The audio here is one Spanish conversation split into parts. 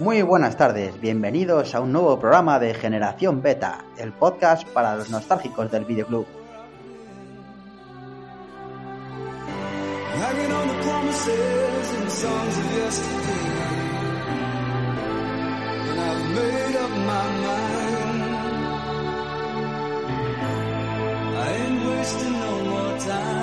Muy buenas tardes, bienvenidos a un nuevo programa de Generación Beta, el podcast para los nostálgicos del videoclub. I wasting no more time.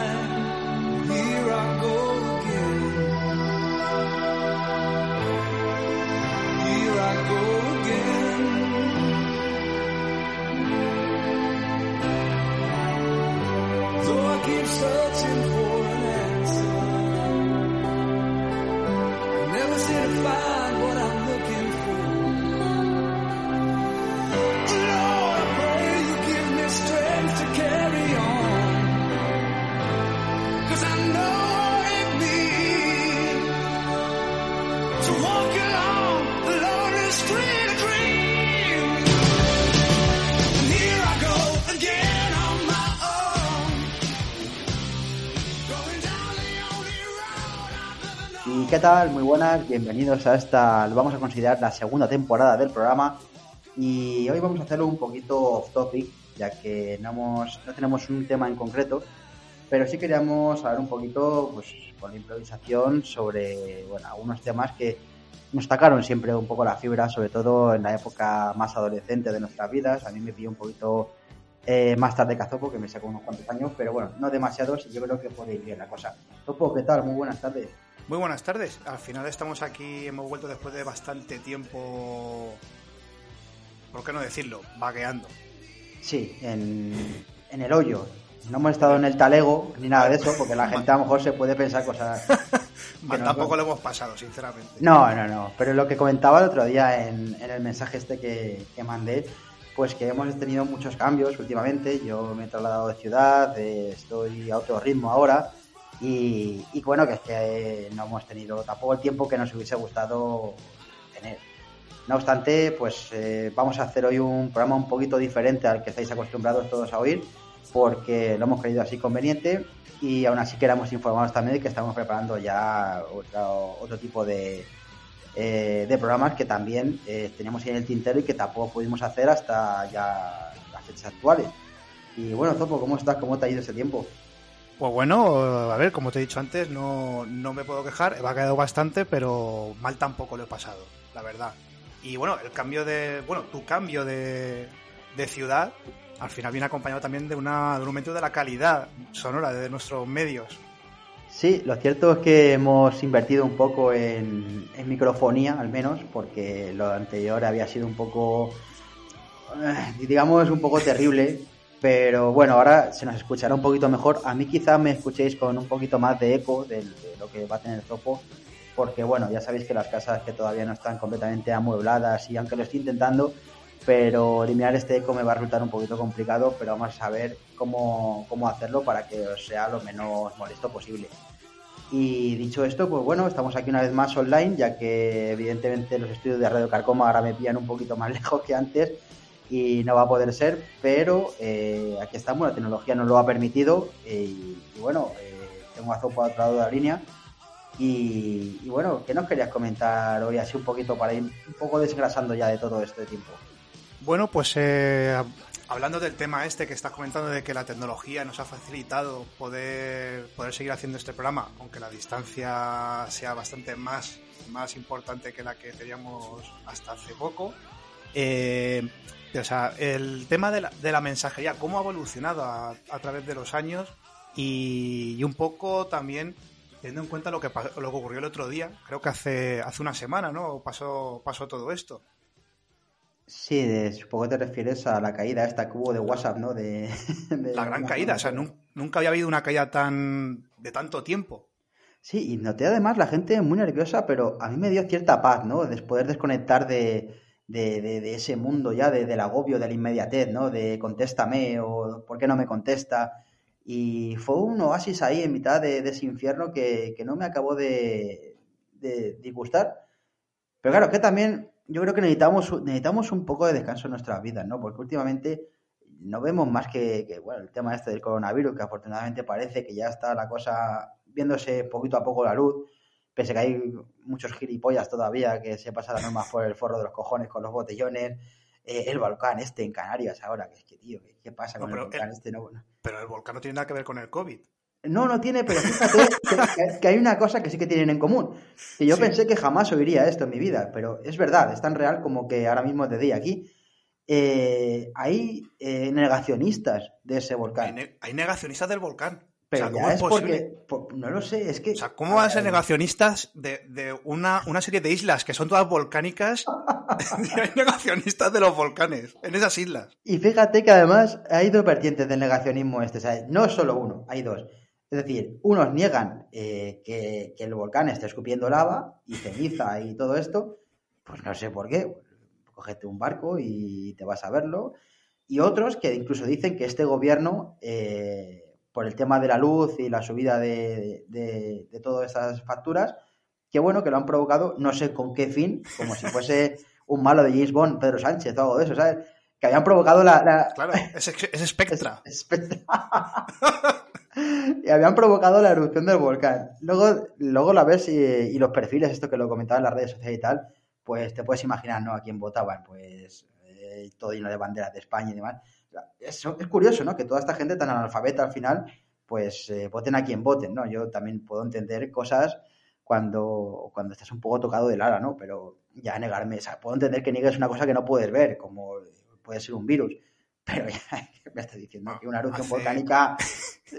Tal? Muy buenas, bienvenidos a esta, lo vamos a considerar la segunda temporada del programa. Y hoy vamos a hacerlo un poquito off topic, ya que no, hemos, no tenemos un tema en concreto, pero sí queríamos hablar un poquito, pues con improvisación, sobre bueno, algunos temas que nos tocaron siempre un poco la fibra, sobre todo en la época más adolescente de nuestras vidas. A mí me pilló un poquito eh, más tarde que a Zopo, que me sacó unos cuantos años, pero bueno, no demasiados y yo creo que puede ir bien la cosa. Zopo, ¿qué tal? Muy buenas tardes. Muy buenas tardes. Al final estamos aquí, hemos vuelto después de bastante tiempo, ¿por qué no decirlo? Vagueando. Sí, en, en el hoyo. No hemos estado en el talego ni nada de eso, porque la gente a lo mejor se puede pensar cosas. Mal no, tampoco lo hemos pasado, sinceramente. No, no, no. Pero lo que comentaba el otro día en, en el mensaje este que, que mandé, pues que hemos tenido muchos cambios últimamente. Yo me he trasladado de ciudad, eh, estoy a otro ritmo ahora. Y, bueno, que es que eh, no hemos tenido tampoco el tiempo que nos hubiese gustado tener. No obstante, pues eh, vamos a hacer hoy un programa un poquito diferente al que estáis acostumbrados todos a oír, porque lo hemos creído así conveniente y aún así queremos informaros también de que estamos preparando ya otro, otro tipo de, eh, de programas que también eh, teníamos en el tintero y que tampoco pudimos hacer hasta ya las fechas actuales. Y bueno, Zopo, ¿cómo estás? ¿Cómo te ha ido ese tiempo? Pues bueno, a ver, como te he dicho antes, no, no me puedo quejar, he vagueado bastante, pero mal tampoco lo he pasado, la verdad. Y bueno, el cambio de, bueno, tu cambio de, de ciudad, al final viene acompañado también de, una, de un aumento de la calidad sonora de nuestros medios. Sí, lo cierto es que hemos invertido un poco en, en microfonía, al menos, porque lo anterior había sido un poco, eh, digamos, un poco terrible. Pero bueno, ahora se nos escuchará un poquito mejor. A mí quizás me escuchéis con un poquito más de eco de, lo que va a tener Zopo, porque bueno, ya sabéis que las casas que todavía no están completamente amuebladas y aunque lo estoy intentando, pero eliminar este eco me va a resultar un poquito complicado, pero vamos a ver cómo, cómo hacerlo para que os sea lo menos molesto posible. Y dicho esto, pues bueno, estamos aquí una vez más online, ya que evidentemente los estudios de Radio Carcoma ahora me pillan un poquito más lejos que antes y no va a poder ser, pero eh, aquí estamos, la tecnología nos lo ha permitido y, y bueno, eh, tengo a Zopo al otro lado de la línea. Y, y bueno, ¿qué nos querías comentar hoy así un poquito para ir un poco desgrasando ya de todo este tiempo? Bueno, pues eh, hablando del tema este que estás comentando de que la tecnología nos ha facilitado poder, poder seguir haciendo este programa, aunque la distancia sea bastante más, más importante que la que teníamos hasta hace poco. Eh, o sea, el tema de la, de la mensajería, cómo ha evolucionado a, a través de los años y, y, un poco también teniendo en cuenta lo que, lo que ocurrió el otro día, creo que hace, hace una semana, ¿no? Pasó, pasó todo esto. Sí, de- supongo que te refieres a la caída esta que hubo de WhatsApp, ¿no? De, de- La gran caída, o sea, nun- nunca había habido una caída tan de tanto tiempo. Sí, y noté además la gente muy nerviosa, pero a mí me dio cierta paz, ¿no? De poder desconectar de, de, de- ese mundo ya, de- del agobio, de la inmediatez, ¿no? De contéstame o ¿por qué no me contesta? Y fue un oasis ahí en mitad de, de ese infierno que, que no me acabó de, de disgustar. Pero claro, que también yo creo que necesitamos, necesitamos un poco de descanso en nuestras vidas, ¿no? Porque últimamente no vemos más que, que, bueno, el tema este del coronavirus, que afortunadamente parece que ya está la cosa viéndose poquito a poco la luz, pese que hay muchos gilipollas todavía que se pasan las normas por el forro de los cojones con los botellones, eh, el volcán este en Canarias ahora, que es que, tío, ¿qué, pasa No, con el volcán el- este? No, no. Pero el volcán no tiene nada que ver con el COVID. No, no tiene, pero fíjate que, hay una cosa que sí que tienen en común. Que yo Sí. pensé que jamás oiría esto en mi vida, pero es verdad, es tan real como que ahora mismo te di aquí. Eh, hay eh, negacionistas de ese Hay, volcán. ne- hay negacionistas del volcán. Pero o sea, ¿cómo ya es posible? porque, po- no lo sé, es que... O sea, ¿cómo van a ser negacionistas de, de una, una serie de islas que son todas volcánicas? y hay negacionistas de los volcanes en esas islas. Y fíjate que además hay dos vertientes del negacionismo este, ¿sabes? No es solo uno, hay dos. Es decir, unos niegan eh, que, que el volcán esté escupiendo lava y ceniza y todo esto, pues no sé por qué. Cógete un barco y te vas a verlo. Y otros que incluso dicen que este gobierno, eh, por el tema de la luz y la subida de, de- de todas esas facturas, que bueno, que lo han provocado, no sé con qué fin, como si fuese un malo de James Bond, Pedro Sánchez o algo de eso, ¿sabes? Que habían provocado la, la- Claro, es, es Spectra. es- espectra. y habían provocado la erupción del volcán. Luego, luego la ves y, y los perfiles, esto que lo comentaba en las redes sociales y tal, pues te puedes imaginar, ¿no? A quién votaban, pues eh, todo lleno de banderas de España y demás. Es, es curioso, ¿no? Que toda esta gente tan analfabeta al final, pues eh, voten a quien voten, ¿no? Yo también puedo entender cosas cuando, cuando estás un poco tocado del ala, ¿no? Pero ya negarme, o sea, puedo entender que niegues una cosa que no puedes ver, como puede ser un virus, pero ya me estás diciendo que una erupción Hace- volcánica...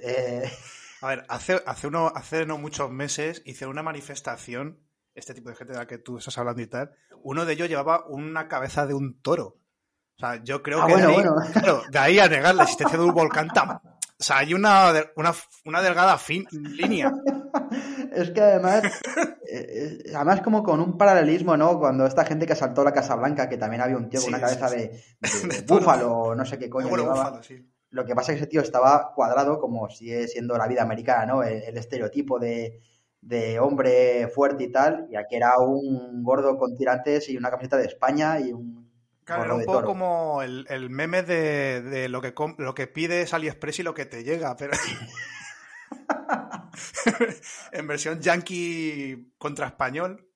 eh, A ver, hace, hace, uno, hace no muchos meses hice una manifestación, este tipo de gente de la que tú estás hablando y tal. Uno de ellos llevaba una cabeza de un toro. O sea, yo creo Ah, que bueno, de, ahí, bueno. claro, de ahí a negar la existencia de un volcán tan... O sea, hay una, una, una delgada fin, línea. Es que además, eh, eh, además como con un paralelismo, ¿no? Cuando esta gente que asaltó la Casa Blanca, que también había un tío con Sí, una cabeza sí, de, de De búfalo, no sé qué coño Bueno, llevaba. búfalo, sí. Lo que pasa es que ese tío estaba cuadrado como sigue siendo la vida americana, ¿no? El, el estereotipo de, de hombre fuerte y tal, y aquí era un gordo con tirantes y una camiseta de España y un Claro, era un poco toro. como el, el meme de, de lo, que com- lo que pides AliExpress y lo que te llega, pero... en versión yankee contra español.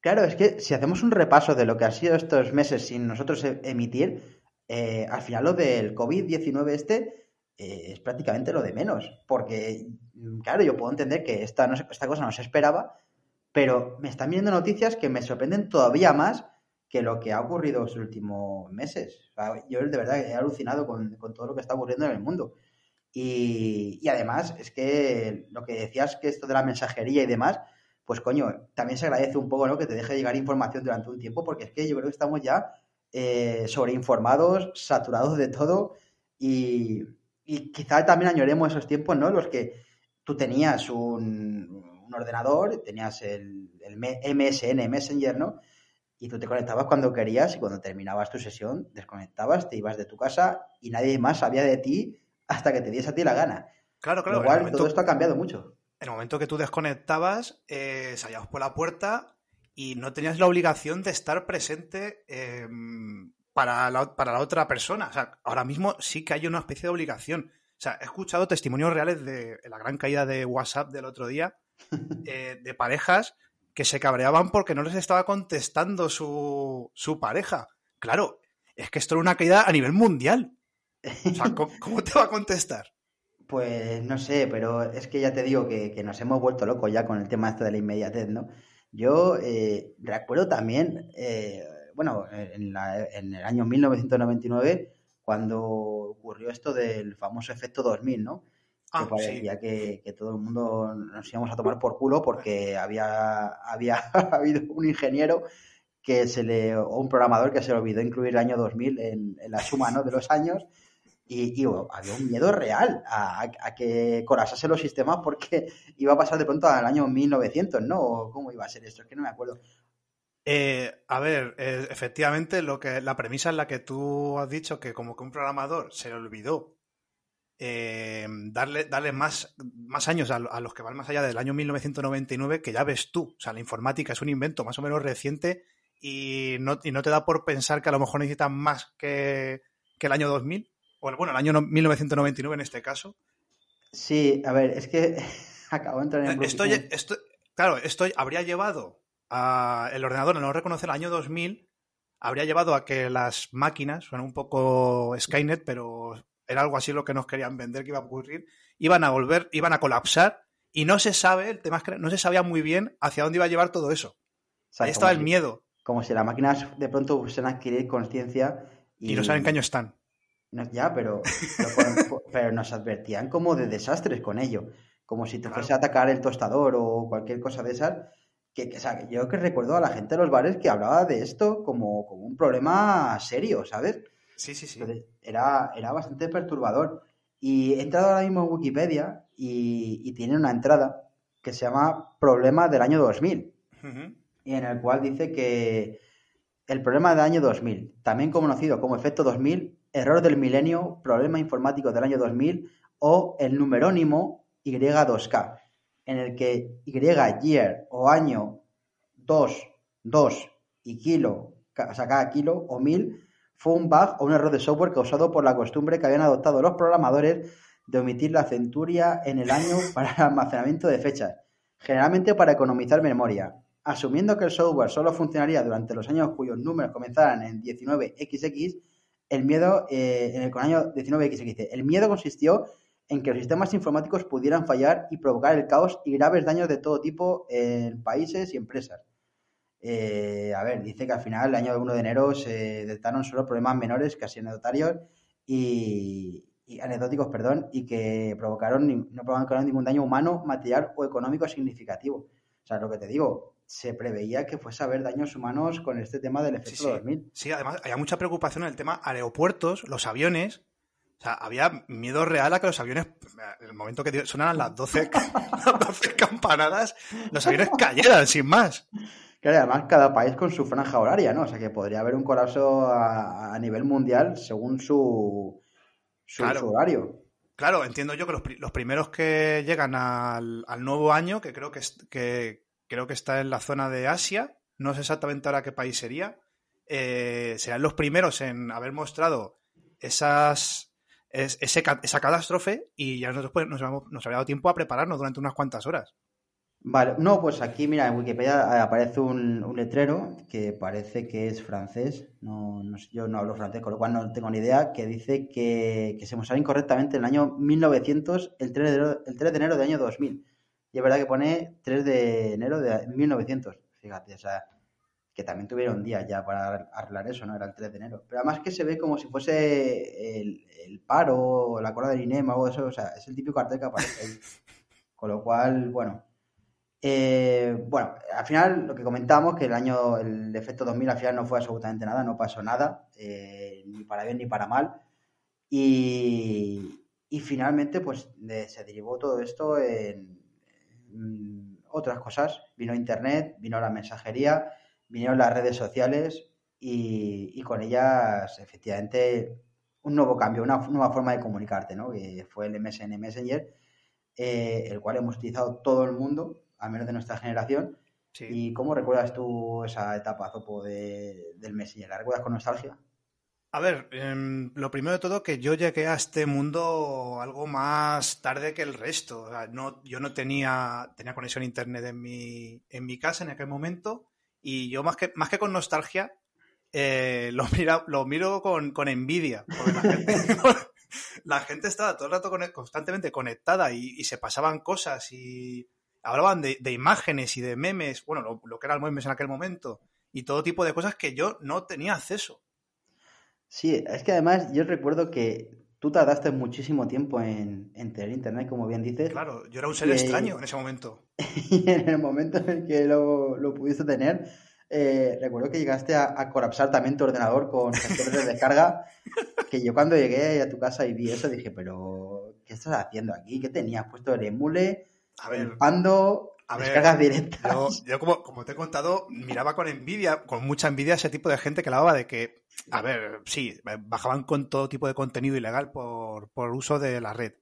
Claro, es que si hacemos un repaso de lo que ha sido estos meses sin nosotros e- emitir, eh, al final lo del COVID-19 este eh, es prácticamente lo de menos. Porque, mm, claro, yo puedo entender que esta, no se- esta cosa no se esperaba, pero me están viendo noticias que me sorprenden todavía más que lo que ha ocurrido estos últimos meses. O sea, yo de verdad he alucinado con, con todo lo que está ocurriendo en el mundo. Y, y además, es que lo que decías que esto de la mensajería y demás, pues coño, también se agradece un poco, ¿no? Que te deje llegar información durante un tiempo, porque es que yo creo que estamos ya eh, sobreinformados, saturados de todo, y, y quizá también añoremos esos tiempos, ¿no? Los que tú tenías un, un ordenador, tenías el, el MSN, Messenger, ¿no? Y tú te conectabas cuando querías y cuando terminabas tu sesión, desconectabas, te ibas de tu casa y nadie más sabía de ti hasta que te diese a ti la gana. Claro, claro. Lo cual, momento, todo esto ha cambiado mucho. en el momento que tú desconectabas, eh, salías por la puerta y no tenías la obligación de estar presente eh, para, la, para la otra persona. O sea, ahora mismo sí que hay una especie de obligación. O sea, he escuchado testimonios reales de la gran caída de WhatsApp del otro día, eh, de parejas que se cabreaban porque no les estaba contestando su, su pareja. Claro, es que esto era una caída a nivel mundial. O sea, ¿cómo, cómo te va a contestar? Pues no sé, pero es que ya te digo que, que nos hemos vuelto locos ya con el tema este de la inmediatez, ¿no? Yo eh, recuerdo también, eh, bueno, en, la- en el año 1999, cuando ocurrió esto del famoso efecto 2000, ¿no? Ah, que parecía que, que todo el mundo nos íbamos a tomar por culo porque había, había habido un ingeniero que se le, o un programador que se le olvidó incluir el año 2000 en, en la suma ¿no? de los años y, y, bueno, había un miedo real a, a que colapsase los sistemas porque iba a pasar de pronto al año 1900, ¿no? ¿O ¿Cómo iba a ser esto? Es que no me acuerdo. Eh, a ver, eh, efectivamente, lo que la premisa en la que tú has dicho que como que un programador se le olvidó eh, darle, darle más, más años a, a, los que van más allá del año 1999, que ya ves tú. O sea, la informática es un invento más o menos reciente y no, y no te da por pensar que a lo mejor necesitan más que, que el año 2000. O bueno, el año 1999 en este caso. Sí, a ver, es que acabo de entrar en el Claro, esto habría llevado a el ordenador, no reconocer el año 2000, habría llevado a que las máquinas, suena un poco Skynet, pero era algo así lo que nos querían vender que iba a ocurrir, iban a volver, iban a colapsar y no se sabe, el tema es que no se sabía muy bien hacia dónde iba a llevar todo eso. O sea, Ahí estaba el miedo. Como si las máquinas de pronto a adquirir conciencia y... y... no saben qué año están. No, ya, pero, pero, pero, nos advertían como de desastres con ello. Como si te fuese a atacar el tostador o cualquier cosa de esas. Que, que, o sea, yo que recuerdo a la gente de los bares que hablaba de esto como, como un problema serio, ¿sabes? Sí, sí, sí. Entonces, era, era bastante perturbador. Y he entrado ahora mismo en Wikipedia y, y tiene una entrada que se llama Problema del año 2000. Uh -huh. Y en el cual dice que el problema del año 2000, también conocido como efecto 2000, error del milenio, problema informático del año 2000 o el numerónimo Y2K, en el que Y, year o año 2, 2 y kilo, o sea, cada kilo o mil fue un bug o un error de software causado por la costumbre que habían adoptado los programadores de omitir la centuria en el año para el almacenamiento de fechas, generalmente para economizar memoria. Asumiendo que el software solo funcionaría durante los años cuyos números comenzaran en 19XX, el miedo, eh, en el con año 19XX, el miedo consistió en que los sistemas informáticos pudieran fallar y provocar el caos y graves daños de todo tipo en países y empresas. Eh, a ver, dice que al final, el año 1 de enero, se detectaron solo problemas menores, casi anecdotarios y, y anecdóticos, perdón, y que provocaron, no provocaron ningún daño humano, material o económico significativo. O sea, lo que te digo, se preveía que fuese a haber daños humanos con este tema del efecto sí, sí. 2000. Sí, además, había mucha preocupación en el tema aeropuertos, los aviones. O sea, había miedo real a que los aviones, en el momento que sonaran las 12, las 12 campanadas, los aviones cayeran sin más. Claro, además cada país con su franja horaria, ¿no? O sea que podría haber un colapso a, a nivel mundial según su, su, claro. su, horario. Claro, entiendo yo que los, los primeros que llegan al, al, nuevo año, que creo que, que creo que está en la zona de Asia, no sé exactamente ahora qué país sería, eh, serán los primeros en haber mostrado esas, es, ese, esa catástrofe y ya nosotros pues, nos, nos habría dado tiempo a prepararnos durante unas cuantas horas. Vale, no, pues aquí, mira, en Wikipedia aparece un, un letrero que parece que es francés, no, no, yo no hablo francés, con lo cual no tengo ni idea, que dice que, que se mostraron incorrectamente en el año 1900, el 3 de enero, el 3 de enero del año 2000. Y es verdad que pone 3 de enero de 1900, fíjate, o sea, que también tuvieron días ya para arreglar eso, ¿no? Era el 3 de enero. Pero además que se ve como si fuese el, el paro, la cola del INEM o algo de eso, o sea, es el típico cartel que aparece ahí. Con lo cual, bueno, eh, bueno, al final lo que comentamos, que el año, el efecto 2000 al final no fue absolutamente nada, no pasó nada, eh, ni para bien ni para mal. Y, y finalmente, pues se derivó todo esto en, en, otras cosas. Vino Internet, vino la mensajería, vinieron las redes sociales y, y, con ellas, efectivamente, un nuevo cambio, una nueva forma de comunicarte, ¿no? Que fue el MSN Messenger, eh, el cual hemos utilizado todo el mundo al menos de nuestra generación. Sí. ¿Y cómo recuerdas tú esa etapa, Zopo, de, del Messenger? ¿La recuerdas con nostalgia? A ver, eh, lo primero de todo que yo llegué a este mundo algo más tarde que el resto. O sea, no, yo no tenía, tenía conexión a internet en mi, en mi casa en aquel momento y yo más que, más que con nostalgia eh, lo, mira, lo miro con, con envidia. La gente, la gente, estaba todo el rato constantemente conectada y, y se pasaban cosas y hablaban de, de, imágenes y de memes, bueno, lo, lo, que eran memes en aquel momento, y todo tipo de cosas que yo no tenía acceso. Sí, es que además yo recuerdo que tú tardaste muchísimo tiempo en, en tener internet, como bien dices. Claro, yo era un ser y, extraño en ese momento. Y en el momento en el que lo, lo pudiste tener, eh, recuerdo que llegaste a, a colapsar también tu ordenador con gestores de descarga, que yo cuando llegué a tu casa y vi eso dije, pero ¿qué estás haciendo aquí? ¿Qué tenías puesto el emule, A ver, el pando, a ver, descargas directas? Yo, yo como, como te he contado, miraba con envidia, con mucha envidia ese tipo de gente que hablaba de que, a ver, sí, bajaban con todo tipo de contenido ilegal por, por uso de la red.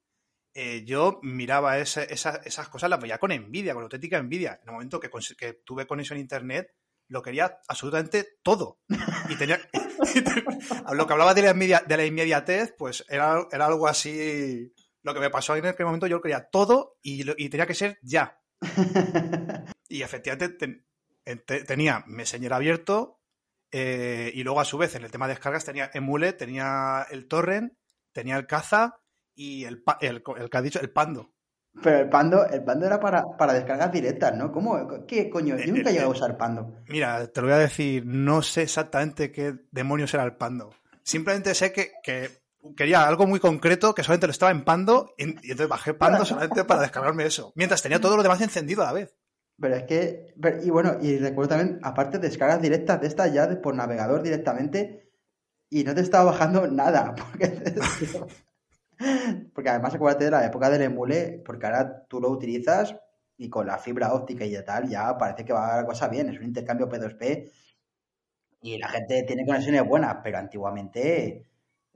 Eh, yo miraba ese- esa- esas cosas, las veía con envidia, con auténtica envidia. En el momento que, que tuve conexión a internet, lo quería absolutamente todo. Y tenía. lo que hablaba la, de la inmediatez, pues era, era algo así. Lo que me pasó en aquel momento, yo lo quería todo y, y tenía que ser ya. Y efectivamente ten- en- te- tenía Messenger abierto eh, y luego a su vez en el tema de descargas tenía Emule, tenía el Torrent, tenía el Caza y el, el, el que ha dicho, el Pando. Pero el pando, el pando era para, para descargas directas, ¿no? ¿Cómo? ¿Qué coño? Yo nunca he llegado a usar pando. Mira, te lo voy a decir, no sé exactamente qué demonios era el Pando. Simplemente sé que, que quería algo muy concreto que solamente lo estaba en Pando y, y entonces bajé Pando solamente para descargarme eso. Mientras tenía todo lo demás encendido a la vez. Pero es que, pero- y bueno, y recuerdo también, aparte descargas directas de estas ya de, por navegador directamente, y no te estaba bajando nada, porque, porque además acuérdate de la época del emule, porque ahora tú lo utilizas y con la fibra óptica y de tal, ya parece que va la cosa bien, es un intercambio P2P y la gente tiene conexiones buenas, pero antiguamente...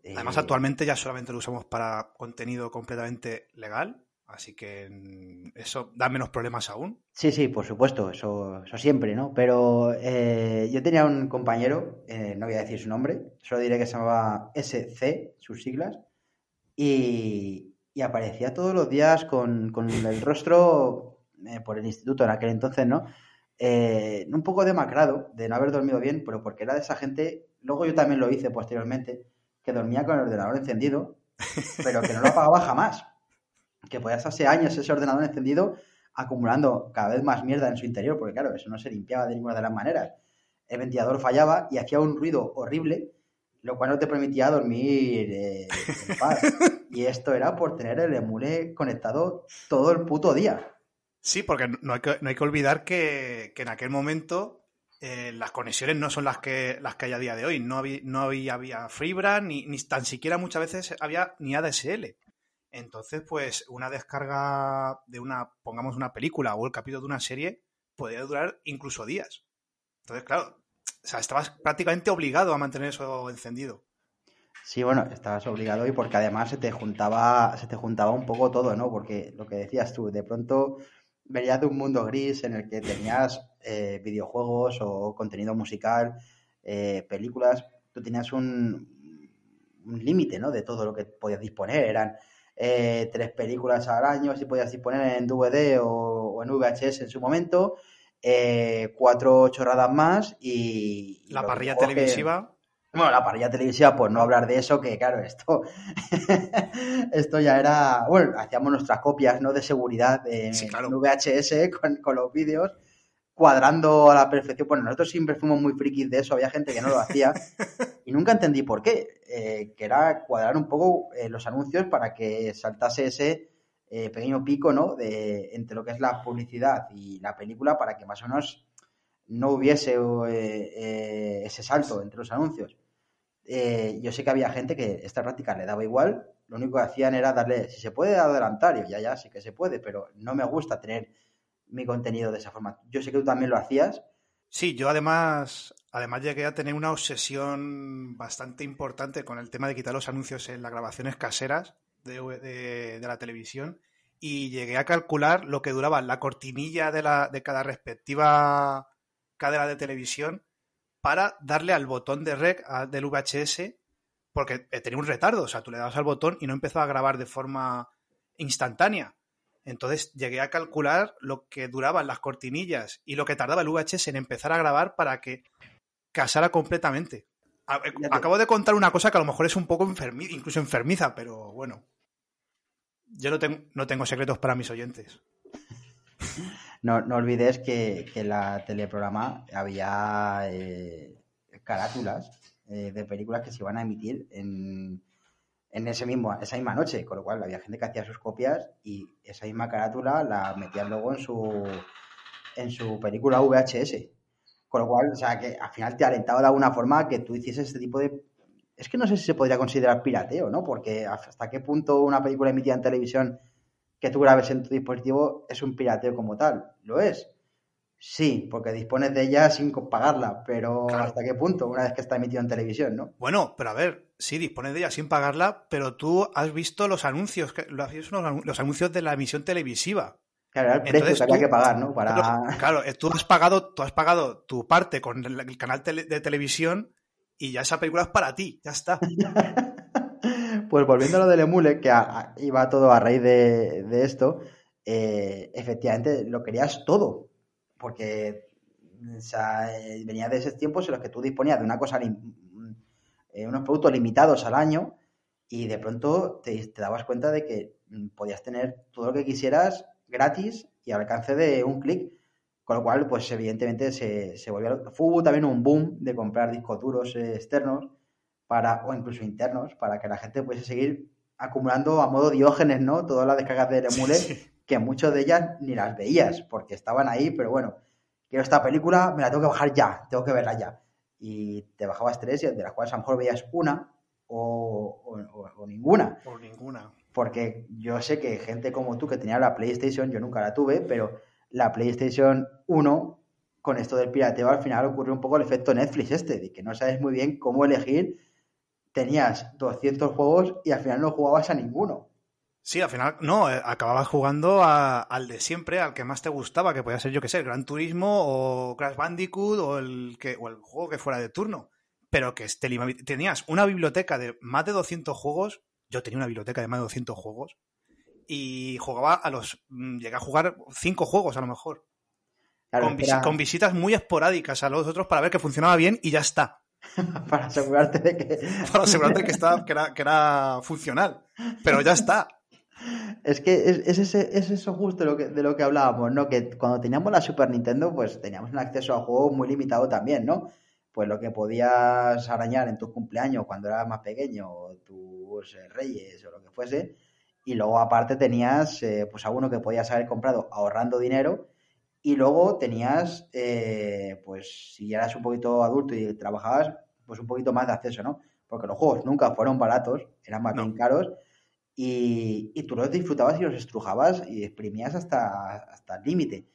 eh, Además, actualmente ya solamente lo usamos para contenido completamente legal, así que mm, eso da menos problemas aún. Sí, sí, por supuesto, eso, eso siempre, ¿no? Pero eh, yo tenía un compañero, eh, no voy a decir su nombre, solo diré que se llamaba SC, sus siglas, y, y aparecía todos los días con, con el rostro eh, por el instituto en aquel entonces, ¿no? Eh, un poco demacrado de no haber dormido bien, pero porque era de esa gente, luego yo también lo hice posteriormente, que dormía con el ordenador encendido, pero que no lo apagaba jamás. Que podía estarse años ese ordenador encendido acumulando cada vez más mierda en su interior, porque claro, eso no se limpiaba de ninguna de las maneras. El ventilador fallaba y hacía un ruido horrible, lo cual no te permitía dormir eh, en paz. Y esto era por tener el emule conectado todo el puto día. Sí, porque no hay que, no hay que olvidar que, que en aquel momento eh, las conexiones no son las que, las que hay a día de hoy. No había, no había, había fibra, ni, ni tan siquiera muchas veces había ni ADSL. Entonces, pues una descarga de una, pongamos una película o el capítulo de una serie, podía durar incluso días. Entonces, claro, o sea, estabas prácticamente obligado a mantener eso encendido. Sí, bueno, estabas obligado y porque además se te juntaba, se te juntaba un poco todo, ¿no? Porque lo que decías tú, de pronto venías de un mundo gris en el que tenías eh, videojuegos o contenido musical, eh, películas, tú tenías un, un límite, ¿no? De todo lo que podías disponer. Eran eh, tres películas al año, si podías disponer en DVD o, o en VHS en su momento, cuatro chorradas más y... y La parrilla que- televisiva, bueno, la parrilla televisiva, pues no hablar de eso, que claro, esto, esto ya era, bueno, hacíamos nuestras copias, ¿no? De seguridad Sí, claro. en VHS con, con los vídeos, cuadrando a la perfección. Bueno, nosotros siempre fuimos muy frikis de eso, había gente que no lo hacía y nunca entendí por qué, eh, que era cuadrar un poco eh, los anuncios para que saltase ese eh, pequeño pico, ¿no? De, entre lo que es la publicidad y la película para que más o menos no hubiese eh, ese salto entre los anuncios. Yo sé que había gente que esta práctica le daba igual, lo único que hacían era darle, si se puede adelantar, y ya, ya, sí que se puede, pero no me gusta tener mi contenido de esa forma. Yo sé que tú también lo hacías, Sí, yo además, además llegué a tener una obsesión bastante importante con el tema de quitar los anuncios en las grabaciones caseras de, la televisión y llegué a calcular lo que duraba la cortinilla de, la, de cada respectiva cadena de televisión para darle al botón de rec a- del VHS porque eh, tenía un retardo, o sea, tú le dabas al botón y no empezaba a grabar de forma instantánea. Entonces llegué a calcular lo que duraban las cortinillas y lo que tardaba el VHS en empezar a grabar para que casara completamente. Eh, Acabo de contar una cosa que a lo mejor es un poco enfermiza, incluso enfermiza, pero bueno. Yo no tengo, no tengo secretos para mis oyentes. no, no olvides que, que en la teleprograma había eh, carátulas eh, de películas que se iban a emitir en, en ese mismo, esa misma noche, con lo cual había gente que hacía sus copias y esa misma carátula la metían luego en su, en su película VHS. Con lo cual, o sea, que al final te alentaba de alguna forma que tú hicieses este tipo de... Es que no sé si se podría considerar pirateo, ¿no? Porque hasta qué punto una película emitida en televisión que tú grabes en tu dispositivo es un pirateo como tal. ¿Lo es? Sí, porque dispones de ella sin pagarla, pero Claro. ¿hasta qué punto? Una vez que está emitido en televisión, ¿no? Bueno, pero a ver, sí, dispones de ella sin pagarla, pero tú has visto los anuncios, los anu- los anuncios de la emisión televisiva. Claro, el precio Entonces que había tú- que pagar, ¿no? Para... Claro, eh, tú has pagado, tú has pagado tu parte con el, el canal tele- de televisión y ya esa película es para ti, ya está. Pues volviendo a lo del emule, que a- a- iba todo a raíz de, de esto, eh, efectivamente lo querías todo, porque o sea, eh, venía de esos tiempos en los que tú disponías de una cosa, lim- eh, unos productos limitados al año y de pronto te, te dabas cuenta de que mm, podías tener todo lo que quisieras gratis y al alcance de un clic. Con lo cual, pues evidentemente se, se volvió... Hubo también un boom de comprar discos duros eh, externos para, o incluso internos, para que la gente pudiese seguir acumulando a modo diógenes, ¿no? Todas las descargas del emule, Sí. que muchas de ellas ni las veías, porque estaban ahí, pero bueno, quiero esta película, me la tengo que bajar ya, tengo que verla ya. Y te bajabas tres, de las cuales a lo mejor veías una o, o- o- o ninguna. Por ninguna. Porque yo sé que gente como tú que tenía la PlayStation, yo nunca la tuve, pero la PlayStation 1, con esto del pirateo, al final ocurrió un poco el efecto Netflix este, de que no sabes muy bien cómo elegir. Tenías 200 juegos y al final no jugabas a ninguno. Sí, al final, no, eh, acababas jugando a- al de siempre, al que más te gustaba, que podía ser, yo que sé, el Gran Turismo o Crash Bandicoot o el, que, o el juego que fuera de turno. Pero que te lima- tenías una biblioteca de más de 200 juegos, yo tenía una biblioteca de más de 200 juegos, y jugaba a los, mm, llegué a jugar 5 juegos a lo mejor, Claro, con, con visitas muy esporádicas a los otros para ver que funcionaba bien y ya está, para asegurarte de que... para asegurarte que, estaba, que, era, que era funcional, pero ya está. Es que es, es ese, es eso justo lo que, de lo que hablábamos, ¿no? Que cuando teníamos la Super Nintendo, pues teníamos un acceso a juegos muy limitado también, ¿no? Pues lo que podías arañar en tus cumpleaños cuando eras más pequeño, o tus eh, reyes o lo que fuese, y luego aparte tenías eh, pues alguno que podías haber comprado ahorrando dinero, y luego tenías, eh, pues si eras un poquito adulto y trabajabas, pues un poquito más de acceso, ¿no? Porque los juegos nunca fueron baratos, eran más No. bien caros, y, y tú los disfrutabas y los estrujabas y exprimías hasta, hasta el límite.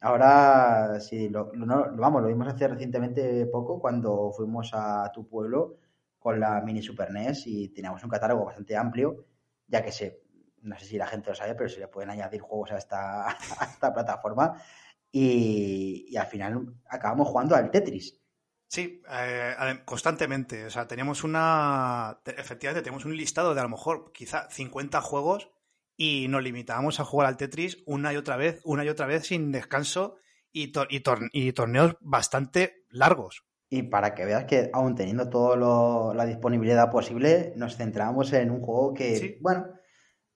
Ahora, sí, lo, lo- vamos, lo vimos hace recientemente poco cuando fuimos a tu pueblo con la mini Super NES y teníamos un catálogo bastante amplio, ya que se, no sé si la gente lo sabe, pero se le pueden añadir juegos a esta, esta plataforma y, y al final acabamos jugando al Tetris. Sí, eh, constantemente. O sea, teníamos una. te- Efectivamente, tenemos un listado de a lo mejor quizá 50 juegos y nos limitábamos a jugar al Tetris una y otra vez, una y otra vez sin descanso y, tor- y, tor- y torneos bastante largos. Y para que veas que aún teniendo toda la disponibilidad posible, nos centramos en un juego que, Sí. bueno,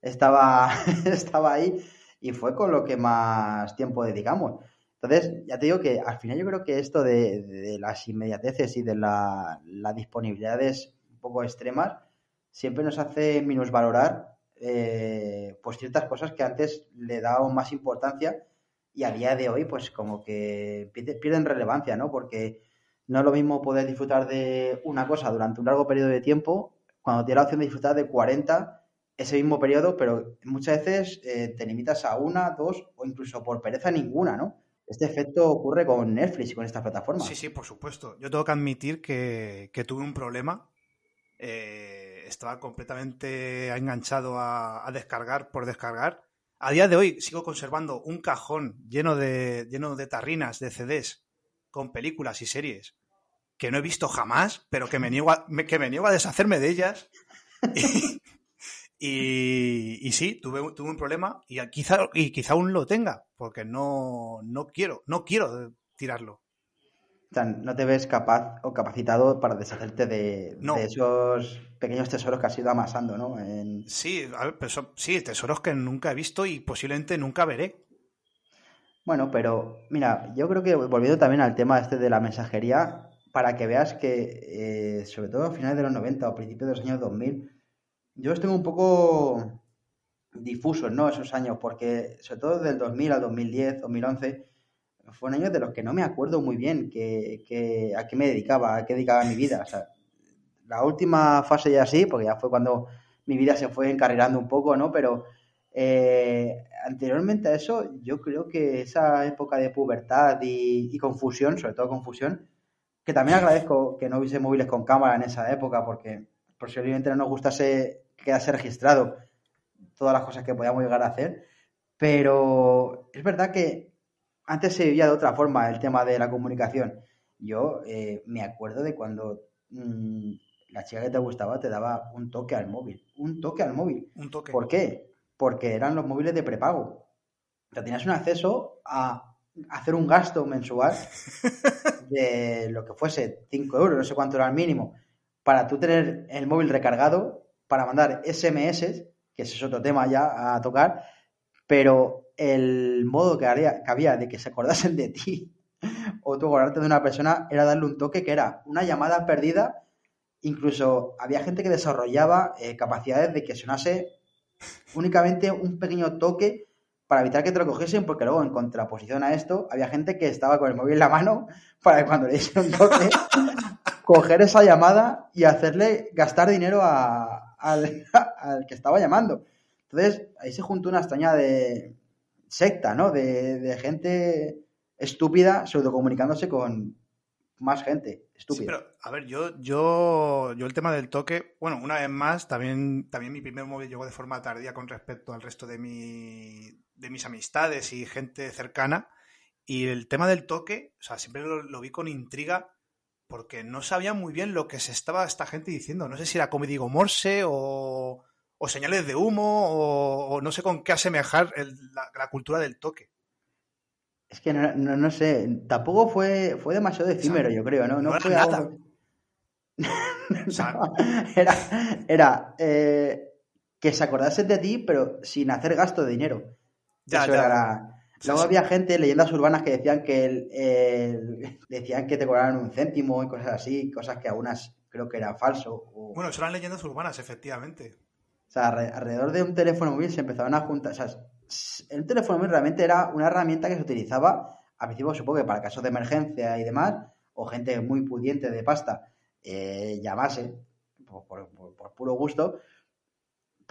estaba, estaba ahí y fue con lo que más tiempo dedicamos. Entonces, ya te digo que al final yo creo que esto de, de las inmediateces y de la, las disponibilidades un poco extremas siempre nos hace minusvalorar eh, pues ciertas cosas que antes le dábamos más importancia y a día de hoy pues como que pierde- pierden relevancia, ¿no? Porque no es lo mismo poder disfrutar de una cosa durante un largo periodo de tiempo cuando tienes la opción de disfrutar de 40 ese mismo periodo, pero muchas veces eh, te limitas a una, dos o incluso por pereza ninguna, ¿no? Este efecto ocurre con Netflix y con estas plataformas. Sí, sí, por supuesto. Yo tengo que admitir que, que tuve un problema. Eh, estaba completamente enganchado a, a descargar por descargar. A día de hoy sigo conservando un cajón lleno de, lleno de tarrinas, de CDs, con películas y series que no he visto jamás, pero que me niego a, que me niego a deshacerme de ellas. Y, y sí, tuve, un- tuve un problema y quizá, y quizá aún lo tenga, porque no, no quiero, no quiero tirarlo. O sea, no te ves capaz o capacitado para deshacerte de, No. de esos pequeños tesoros que has ido amasando, ¿no? En- Sí, a ver, pero son- sí, tesoros que nunca he visto y posiblemente nunca veré. Bueno, pero mira, yo creo que volviendo también al tema este de la mensajería, para que veas que, eh, sobre todo a finales de los 90 o principios de los años 2000, yo los tengo un poco difusos, ¿no? Esos años, porque sobre todo del 2000 al 2010, 2011, fue un año de los que no me acuerdo muy bien que, a qué me dedicaba, a qué dedicaba mi vida. O sea, la última fase ya sí, porque ya fue cuando mi vida se fue encarrilando un poco, ¿no? Pero eh, anteriormente a eso, yo creo que esa época de pubertad y, y confusión, sobre todo confusión, que también agradezco que no hubiese móviles con cámara en esa época, porque posiblemente no nos gustase quedase registrado todas las cosas que podíamos llegar a hacer, pero es verdad que antes se vivía de otra forma el tema de la comunicación. Yo eh, me acuerdo de cuando mm, la chica que te gustaba te daba un toque al móvil, un toque al móvil. Un toque. ¿Por qué? Porque eran los móviles de prepago. O sea, tenías un acceso a hacer un gasto mensual de lo que fuese 5 euros, no sé cuánto era el mínimo, para tú tener el móvil recargado, para mandar SMS, que ese es otro tema ya a tocar, pero el modo que, había de que se acordasen de ti o tú acordarte de una persona era darle un toque que era una llamada perdida. Incluso había gente que desarrollaba eh, capacidades de que sonase únicamente un pequeño toque para evitar que te lo cogiesen, porque luego en contraposición a esto había gente que estaba con el móvil en la mano para que cuando le diesen un toque coger esa llamada y hacerle gastar dinero a- al, al que estaba llamando. Entonces ahí se juntó una extraña de secta, ¿no? De, de gente estúpida pseudocomunicándose con más gente Sí, estúpida. pero a ver, yo, yo, yo el tema del toque, bueno, una vez más, también, también mi primer móvil llegó de forma tardía con respecto al resto de, mi, de mis amistades y gente cercana. Y el tema del toque, o sea, siempre lo, lo vi con intriga porque no sabía muy bien lo que se estaba esta gente diciendo. No sé si era código Morse o, o señales de humo o, o no sé con qué asemejar el- la, la cultura del toque. Es que no, no, no sé, tampoco fue, fue demasiado efímero, yo creo, ¿no? fue nada. algo- Era, era eh, que se acordasen de ti, pero sin hacer gasto de dinero. Ya, Eso ya. era la- Luego había gente, leyendas urbanas, que decían que el, el- decían que te cobraban un céntimo y cosas así, cosas que algunas creo que era falso. o- bueno, eso eran leyendas urbanas, efectivamente. O sea, alre- alrededor de un teléfono móvil se empezaban a juntar. O sea, el teléfono móvil realmente era una herramienta que se utilizaba, al principio supongo que para casos de emergencia y demás, o gente muy pudiente de pasta eh, llamase, por- por puro gusto,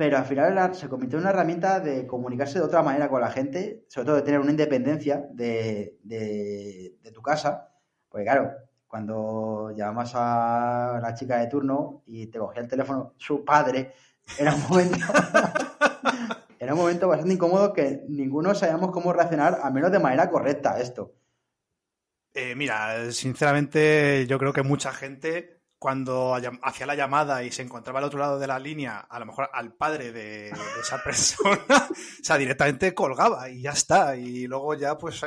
pero al final se convirtió en una herramienta de comunicarse de otra manera con la gente, sobre todo de tener una independencia de, de- de tu casa, porque claro, cuando llamabas a la chica de turno y te cogía el teléfono su padre, era un momento, era un momento bastante incómodo que ninguno sabíamos cómo reaccionar, a menos de manera correcta a esto. Eh, mira, sinceramente yo creo que mucha gente cuando hacía la llamada y se encontraba al otro lado de la línea, a lo mejor al padre de, de esa persona, o sea, directamente colgaba y ya está. Y luego ya pues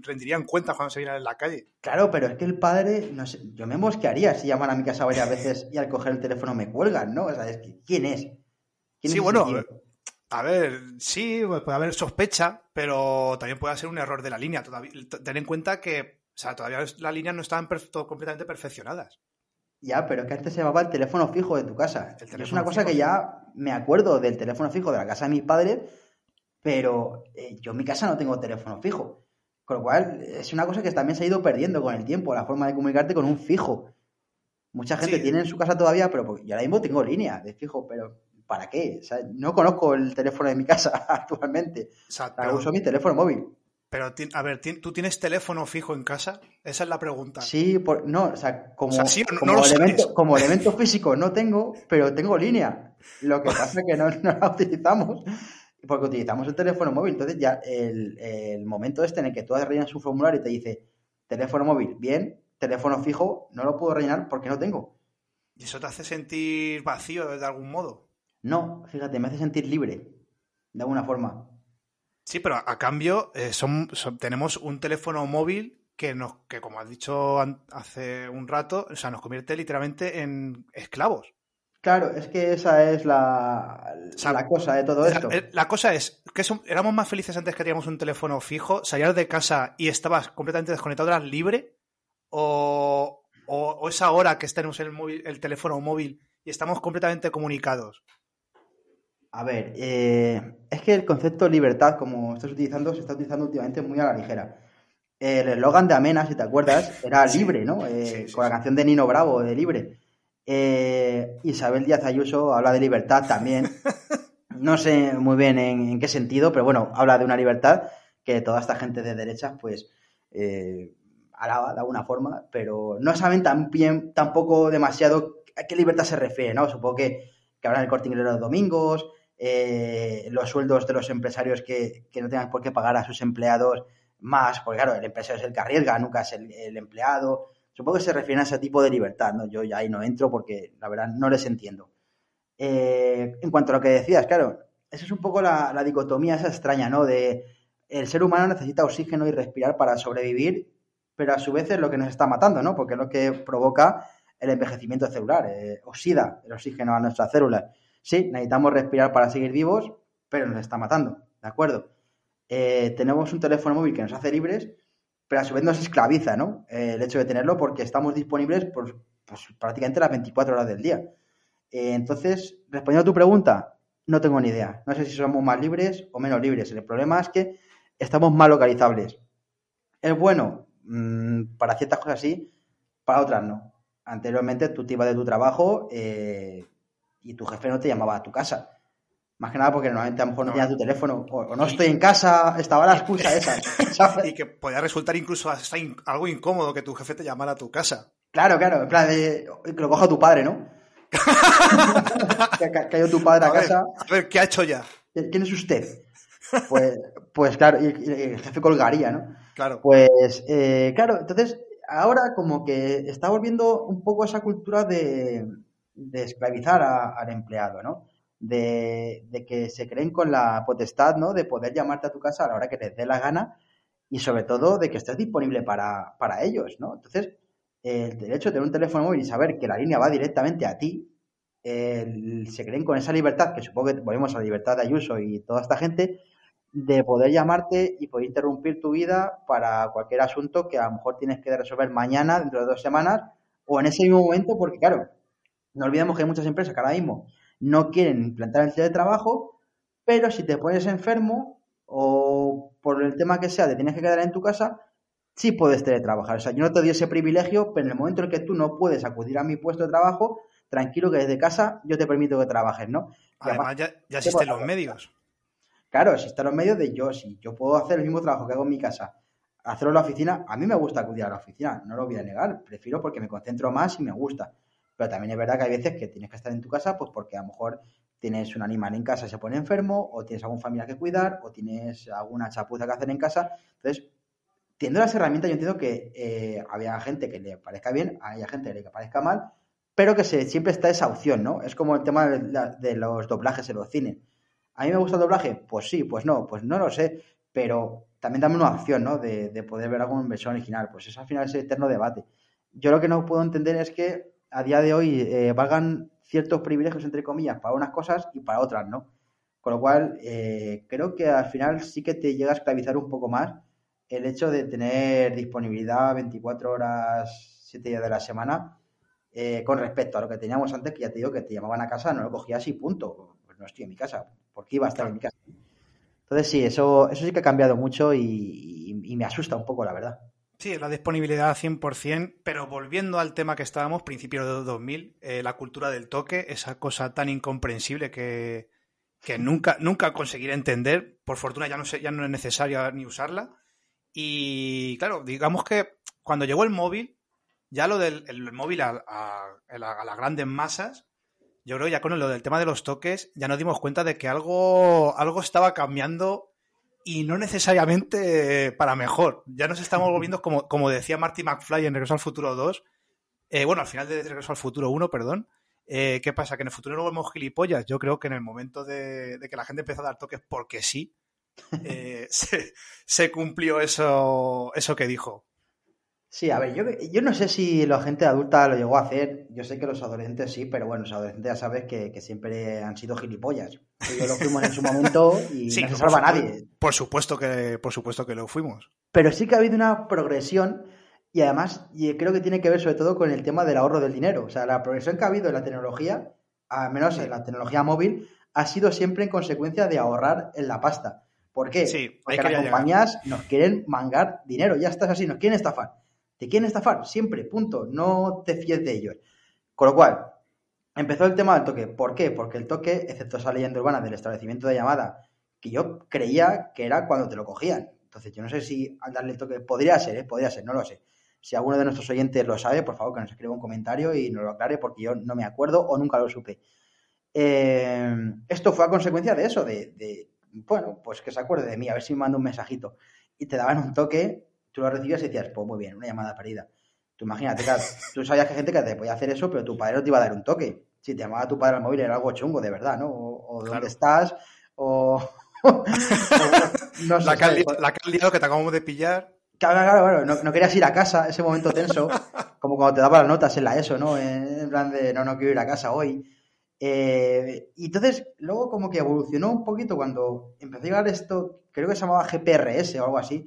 rendirían cuentas cuando se vieran en la calle. Claro, pero es que el padre, no sé, yo me mosquearía si llaman a mi casa varias veces y al coger el teléfono me cuelgan, ¿no? O sea, es que, ¿quién es? ¿Quién Sí, es bueno? A ver, sí, pues puede haber sospecha, pero también puede ser un error de la línea. Todavía, ten en cuenta que o sea, todavía las líneas no estaban completamente perfeccionadas. Ya, pero es que antes se llamaba el teléfono fijo de tu casa. El es una cosa fijo, que ya me acuerdo del teléfono fijo de la casa de mis padres, pero eh, yo en mi casa no tengo teléfono fijo. Con lo cual, es una cosa que también se ha ido perdiendo con el tiempo, la forma de comunicarte con un fijo. Mucha gente Sí. tiene en su casa todavía, pero yo ahora mismo tengo línea de fijo, pero ¿para qué? O sea, no conozco el teléfono de mi casa actualmente. O sea, O sea, pero, uso mi teléfono móvil. Pero a ver, ¿tú tienes teléfono fijo en casa? Esa es la pregunta. Sí, por, no, o sea, como, O sea, sí, no- como, no lo elemento, sabes. como elemento físico no tengo, pero tengo línea. Lo que pasa es que no, no la utilizamos porque utilizamos el teléfono móvil. Entonces ya el, el momento este en el que tú rellenas un formulario y te dice teléfono móvil, bien, teléfono fijo, no lo puedo rellenar porque no tengo. ¿Y eso te hace sentir vacío de algún modo? No, fíjate, me hace sentir libre, de alguna forma. Sí, pero a, a cambio eh, son, son- tenemos un teléfono móvil que nos, que como has dicho hace un rato, o sea, nos convierte literalmente en esclavos. Claro, es que esa es la, sea, la cosa de todo esto. la cosa es que son- éramos más felices antes que teníamos un teléfono fijo, salías de casa y estabas completamente desconectado, eras libre, o, o, o es ahora que tenemos el, móvil, el teléfono móvil y estamos completamente comunicados. A ver, eh, es que el concepto de libertad, como estás utilizando, se está utilizando últimamente muy a la ligera. el eslogan de Amena, si te acuerdas, era libre, ¿no? Eh, Sí, sí, con la canción de Nino Bravo, de libre. Eh, Isabel Díaz Ayuso habla de libertad también. No sé muy bien en, en qué sentido, pero bueno, habla de una libertad que toda esta gente de derechas, pues, eh, alaba de alguna forma, pero no saben tan bien, tampoco demasiado a qué libertad se refiere, ¿no? Supongo que, que hablan del corte inglés los domingos, eh, los sueldos de los empresarios que, que no tengan por qué pagar a sus empleados más, porque claro, el empresario es el que arriesga, nunca es el, empleado. Supongo que se refieren a ese tipo de libertad, ¿no? Yo ya ahí no entro porque la verdad no les entiendo. Eh, en cuanto a lo que decías, claro, esa es un poco la, la dicotomía esa extraña, ¿no? De el ser humano necesita oxígeno y respirar para sobrevivir, pero a su vez es lo que nos está matando, ¿no? Porque es lo que provoca el envejecimiento celular, eh, oxida el oxígeno a nuestras células. Sí, necesitamos respirar para seguir vivos, pero nos está matando, ¿de acuerdo? Eh, tenemos un teléfono móvil que nos hace libres, pero a su vez nos esclaviza, ¿no? Eh, el hecho de tenerlo porque estamos disponibles por, pues, prácticamente las 24 horas del día. Eh, entonces, respondiendo a tu pregunta, no tengo ni idea. No sé si somos más libres o menos libres. El problema es que estamos mal localizables. ¿Es bueno? Mm, para ciertas cosas sí, para otras no. Anteriormente tú te ibas de tu trabajo eh, y tu jefe no te llamaba a tu casa. Más que nada porque normalmente a lo mejor no No. tenías tu teléfono o, o no estoy en casa, estaba la excusa esa. ¿sabes? Y que podía resultar incluso hasta in- algo incómodo que tu jefe te llamara a tu casa. Claro, claro, en plan de que lo coja tu padre, ¿no? que ha ca- caído tu padre a, A ver, casa. a ver, ¿qué ha hecho ya? ¿Quién es usted? Pues, pues claro, y, y el jefe colgaría, ¿no? Claro. Pues, eh, claro, entonces, ahora como que está volviendo un poco esa cultura de, de esclavizar a- al empleado, ¿no? De, que se creen con la potestad, ¿no? De poder llamarte a tu casa a la hora que les dé la gana y sobre todo de que estés disponible para, para ellos, ¿no? Entonces, el derecho de tener un teléfono móvil y saber que la línea va directamente a ti, se creen con esa libertad, que supongo que volvemos a la libertad de Ayuso y toda esta gente, de poder llamarte y poder interrumpir tu vida para cualquier asunto que a lo mejor tienes que resolver mañana, dentro de dos semanas, o en ese mismo momento, porque claro, no olvidemos que hay muchas empresas que ahora mismo no quieren implantar el teletrabajo, pero si te pones enfermo o por el tema que sea, te tienes que quedar en tu casa, sí puedes teletrabajar. O sea, yo no te doy ese privilegio, pero en el momento en el que tú no puedes acudir a mi puesto de trabajo, tranquilo que desde casa yo te permito que trabajes, ¿no? Y Además, ya, ya ¿qué existen los medios. Claro, están los medios de yo, si yo puedo hacer el mismo trabajo que hago en mi casa, hacerlo en la oficina, a mí me gusta acudir a la oficina, no lo voy a negar, prefiero porque me concentro más y me gusta. Pero también es verdad que hay veces que tienes que estar en tu casa, pues porque a lo mejor tienes un animal en casa y se pone enfermo, o tienes algún familiar que cuidar, o tienes alguna chapuza que hacer en casa. Entonces, teniendo las herramientas, yo entiendo que eh, había gente que le parezca bien, hay gente que le parezca mal, pero que siempre está esa opción, ¿no? Es como el tema de, los doblajes en los cines. ¿A mí me gusta el doblaje? Pues sí, pues no, pues no lo sé, pero también dame una opción, ¿no? De, de poder ver algo en versión original. Pues eso al final es eterno debate. Yo lo que no puedo entender es que a día de hoy eh, valgan ciertos privilegios, entre comillas, para unas cosas y para otras, ¿no? Con lo cual, eh, creo que al final sí que te llega a esclavizar un poco más el hecho de tener disponibilidad 24 horas, 7 días de la semana, eh, con respecto a lo que teníamos antes, que ya te digo que te llamaban a casa, no lo cogías y punto. Pues no estoy en mi casa, ¿por qué iba a estar en mi casa? Entonces sí, eso, eso sí que ha cambiado mucho y, y- y me asusta un poco, la verdad. Sí, la disponibilidad 100%, pero volviendo al tema que estábamos, principios de 2000, eh, la cultura del toque, esa cosa tan incomprensible que, que nunca, nunca conseguiré entender. Por fortuna ya no, sé, ya no es necesaria ni usarla. Y claro, digamos que cuando llegó el móvil, ya lo del el móvil a, a- a a las grandes masas, yo creo que ya con lo del tema de los toques, ya nos dimos cuenta de que algo, algo estaba cambiando y no necesariamente para mejor. Ya nos estamos volviendo, como, como decía Marty McFly en Regreso al Futuro 2, eh, bueno, al final de Regreso al Futuro 1, perdón. eh, ¿Qué pasa? ¿Que en el futuro no volvemos gilipollas? Yo creo que en el momento de, de que la gente empezó a dar toques porque sí, eh, se, se cumplió eso, eso que dijo. Sí, a ver, yo, yo no sé si la gente adulta lo llegó a hacer. Yo sé que los adolescentes sí, pero bueno, los adolescentes ya sabes que, que siempre han sido gilipollas. Ellos lo fuimos en su momento y Sí, no se salva nadie. Por supuesto que, por supuesto que lo fuimos. Pero sí que ha habido una progresión y además y creo que tiene que ver sobre todo con el tema del ahorro del dinero. O sea, la progresión que ha habido en la tecnología, al menos en la tecnología móvil, ha sido siempre en consecuencia de ahorrar en la pasta. ¿Por qué? Sí, Porque las llegar. compañías nos quieren mangar dinero, ya estás así, nos quieren estafar. Te quieren estafar, siempre, punto. No te fíes de ellos. Con lo cual, empezó el tema del toque. ¿Por qué? Porque el toque, excepto esa leyenda urbana del establecimiento de llamada, que yo creía que era cuando te lo cogían. Entonces, yo no sé si al darle el toque, podría ser, ¿eh? podría ser, no lo sé. Si alguno de nuestros oyentes lo sabe, por favor que nos escriba un comentario y nos lo aclare porque yo no me acuerdo o nunca lo supe. Eh, esto fue a consecuencia de eso, de, de, bueno, pues que se acuerde de mí, a ver si me manda un mensajito. Y te daban un toque, tú lo recibías y decías, pues muy bien, una llamada perdida. Tú imagínate, tú sabías que hay gente que te podía hacer eso, pero tu padre no te iba a dar un toque. Si te llamaba tu padre al móvil era algo chungo, de verdad, ¿no? O, o dónde estás, o... o no sé, La ¿sabes? li- la que has liado que te acabamos de pillar. Claro, claro, claro, no, no querías ir a casa, ese momento tenso, como cuando te daba las notas en la ESO, ¿no? En, en plan de, no, no quiero ir a casa hoy. Eh, y entonces, luego como que evolucionó un poquito cuando empezó a llegar esto, creo que se llamaba GPRS o algo así,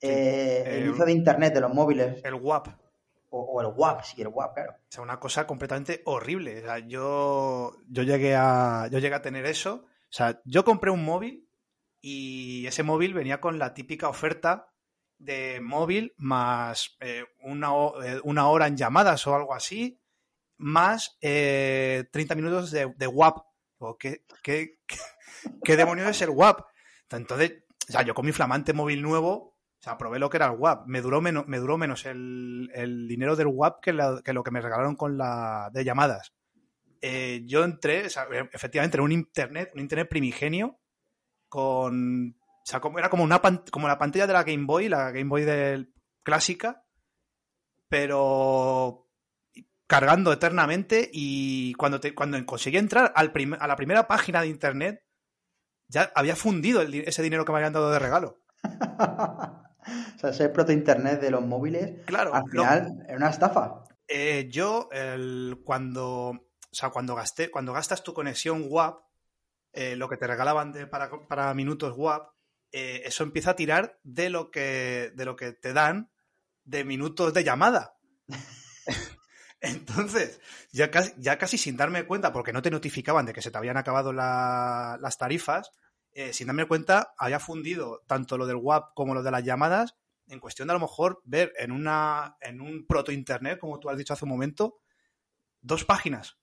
eh, el eh, uso de Internet de los móviles, El WAP. o, o el WAP, sí, el WAP, claro. O sea, una cosa completamente horrible. O sea, yo, yo, llegué a, yo llegué a tener eso. O sea, yo compré un móvil y ese móvil venía con la típica oferta de móvil más eh, una, una hora en llamadas o algo así, más eh, 30 minutos de, de WAP. Digo, ¿qué, qué, qué, qué demonios es el WAP? Entonces, o sea, yo con mi flamante móvil nuevo, o sea, probé lo que era el WAP. Me duró menos, el, dinero del WAP que, lo que me regalaron con la de llamadas. Eh, yo entré, sea, efectivamente, en un internet, un internet primigenio, con. O sea, era como una como la pantalla de la Game Boy, la Game Boy del, clásica, pero cargando eternamente y cuando, cuando conseguí entrar a la primera página de internet, ya había fundido ese dinero que me habían dado de regalo. o sea, ese proto-internet de los móviles, Claro, al final era una estafa. Eh, yo, el- cuando, o sea, cuando gasté, cuando gastas tu conexión WAP, eh, lo que te regalaban de- para, para minutos WAP, eh, eso empieza a tirar de lo que, de lo que te dan de minutos de llamada. Entonces, ya casi, ya casi sin darme cuenta, porque no te notificaban de que se te habían acabado la- las tarifas, eh, sin darme cuenta, había fundido tanto lo del WAP como lo de las llamadas en cuestión de a lo mejor ver en una en un proto internet, como tú has dicho hace un momento, dos páginas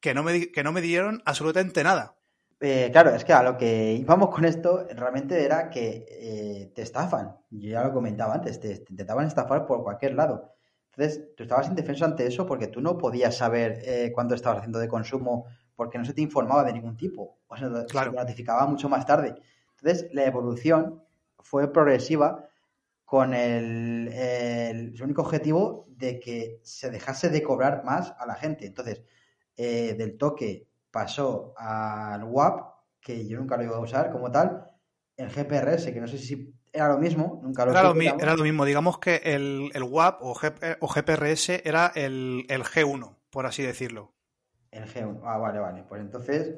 que no me, que no me dieron absolutamente nada. Eh, claro, es que a lo que íbamos con esto realmente era que eh, te estafan. Yo ya lo comentaba antes, te, te intentaban estafar por cualquier lado. Entonces, tú estabas indefenso ante eso porque tú no podías saber eh, cuánto estabas haciendo de consumo porque no se te informaba de ningún tipo. O sea, se Claro. te notificaba mucho más tarde. Entonces, la evolución fue progresiva con el, el- el único objetivo de que se dejase de cobrar más a la gente. Entonces, eh, del toque pasó al WAP, que yo nunca lo iba a usar como tal, el GPRS, que no sé si era lo mismo, nunca lo Era lo, mi- era lo mismo, digamos que el, el WAP o, GP o GPRS era el, el G1, por así decirlo. El G1. Ah, vale, vale. Pues entonces,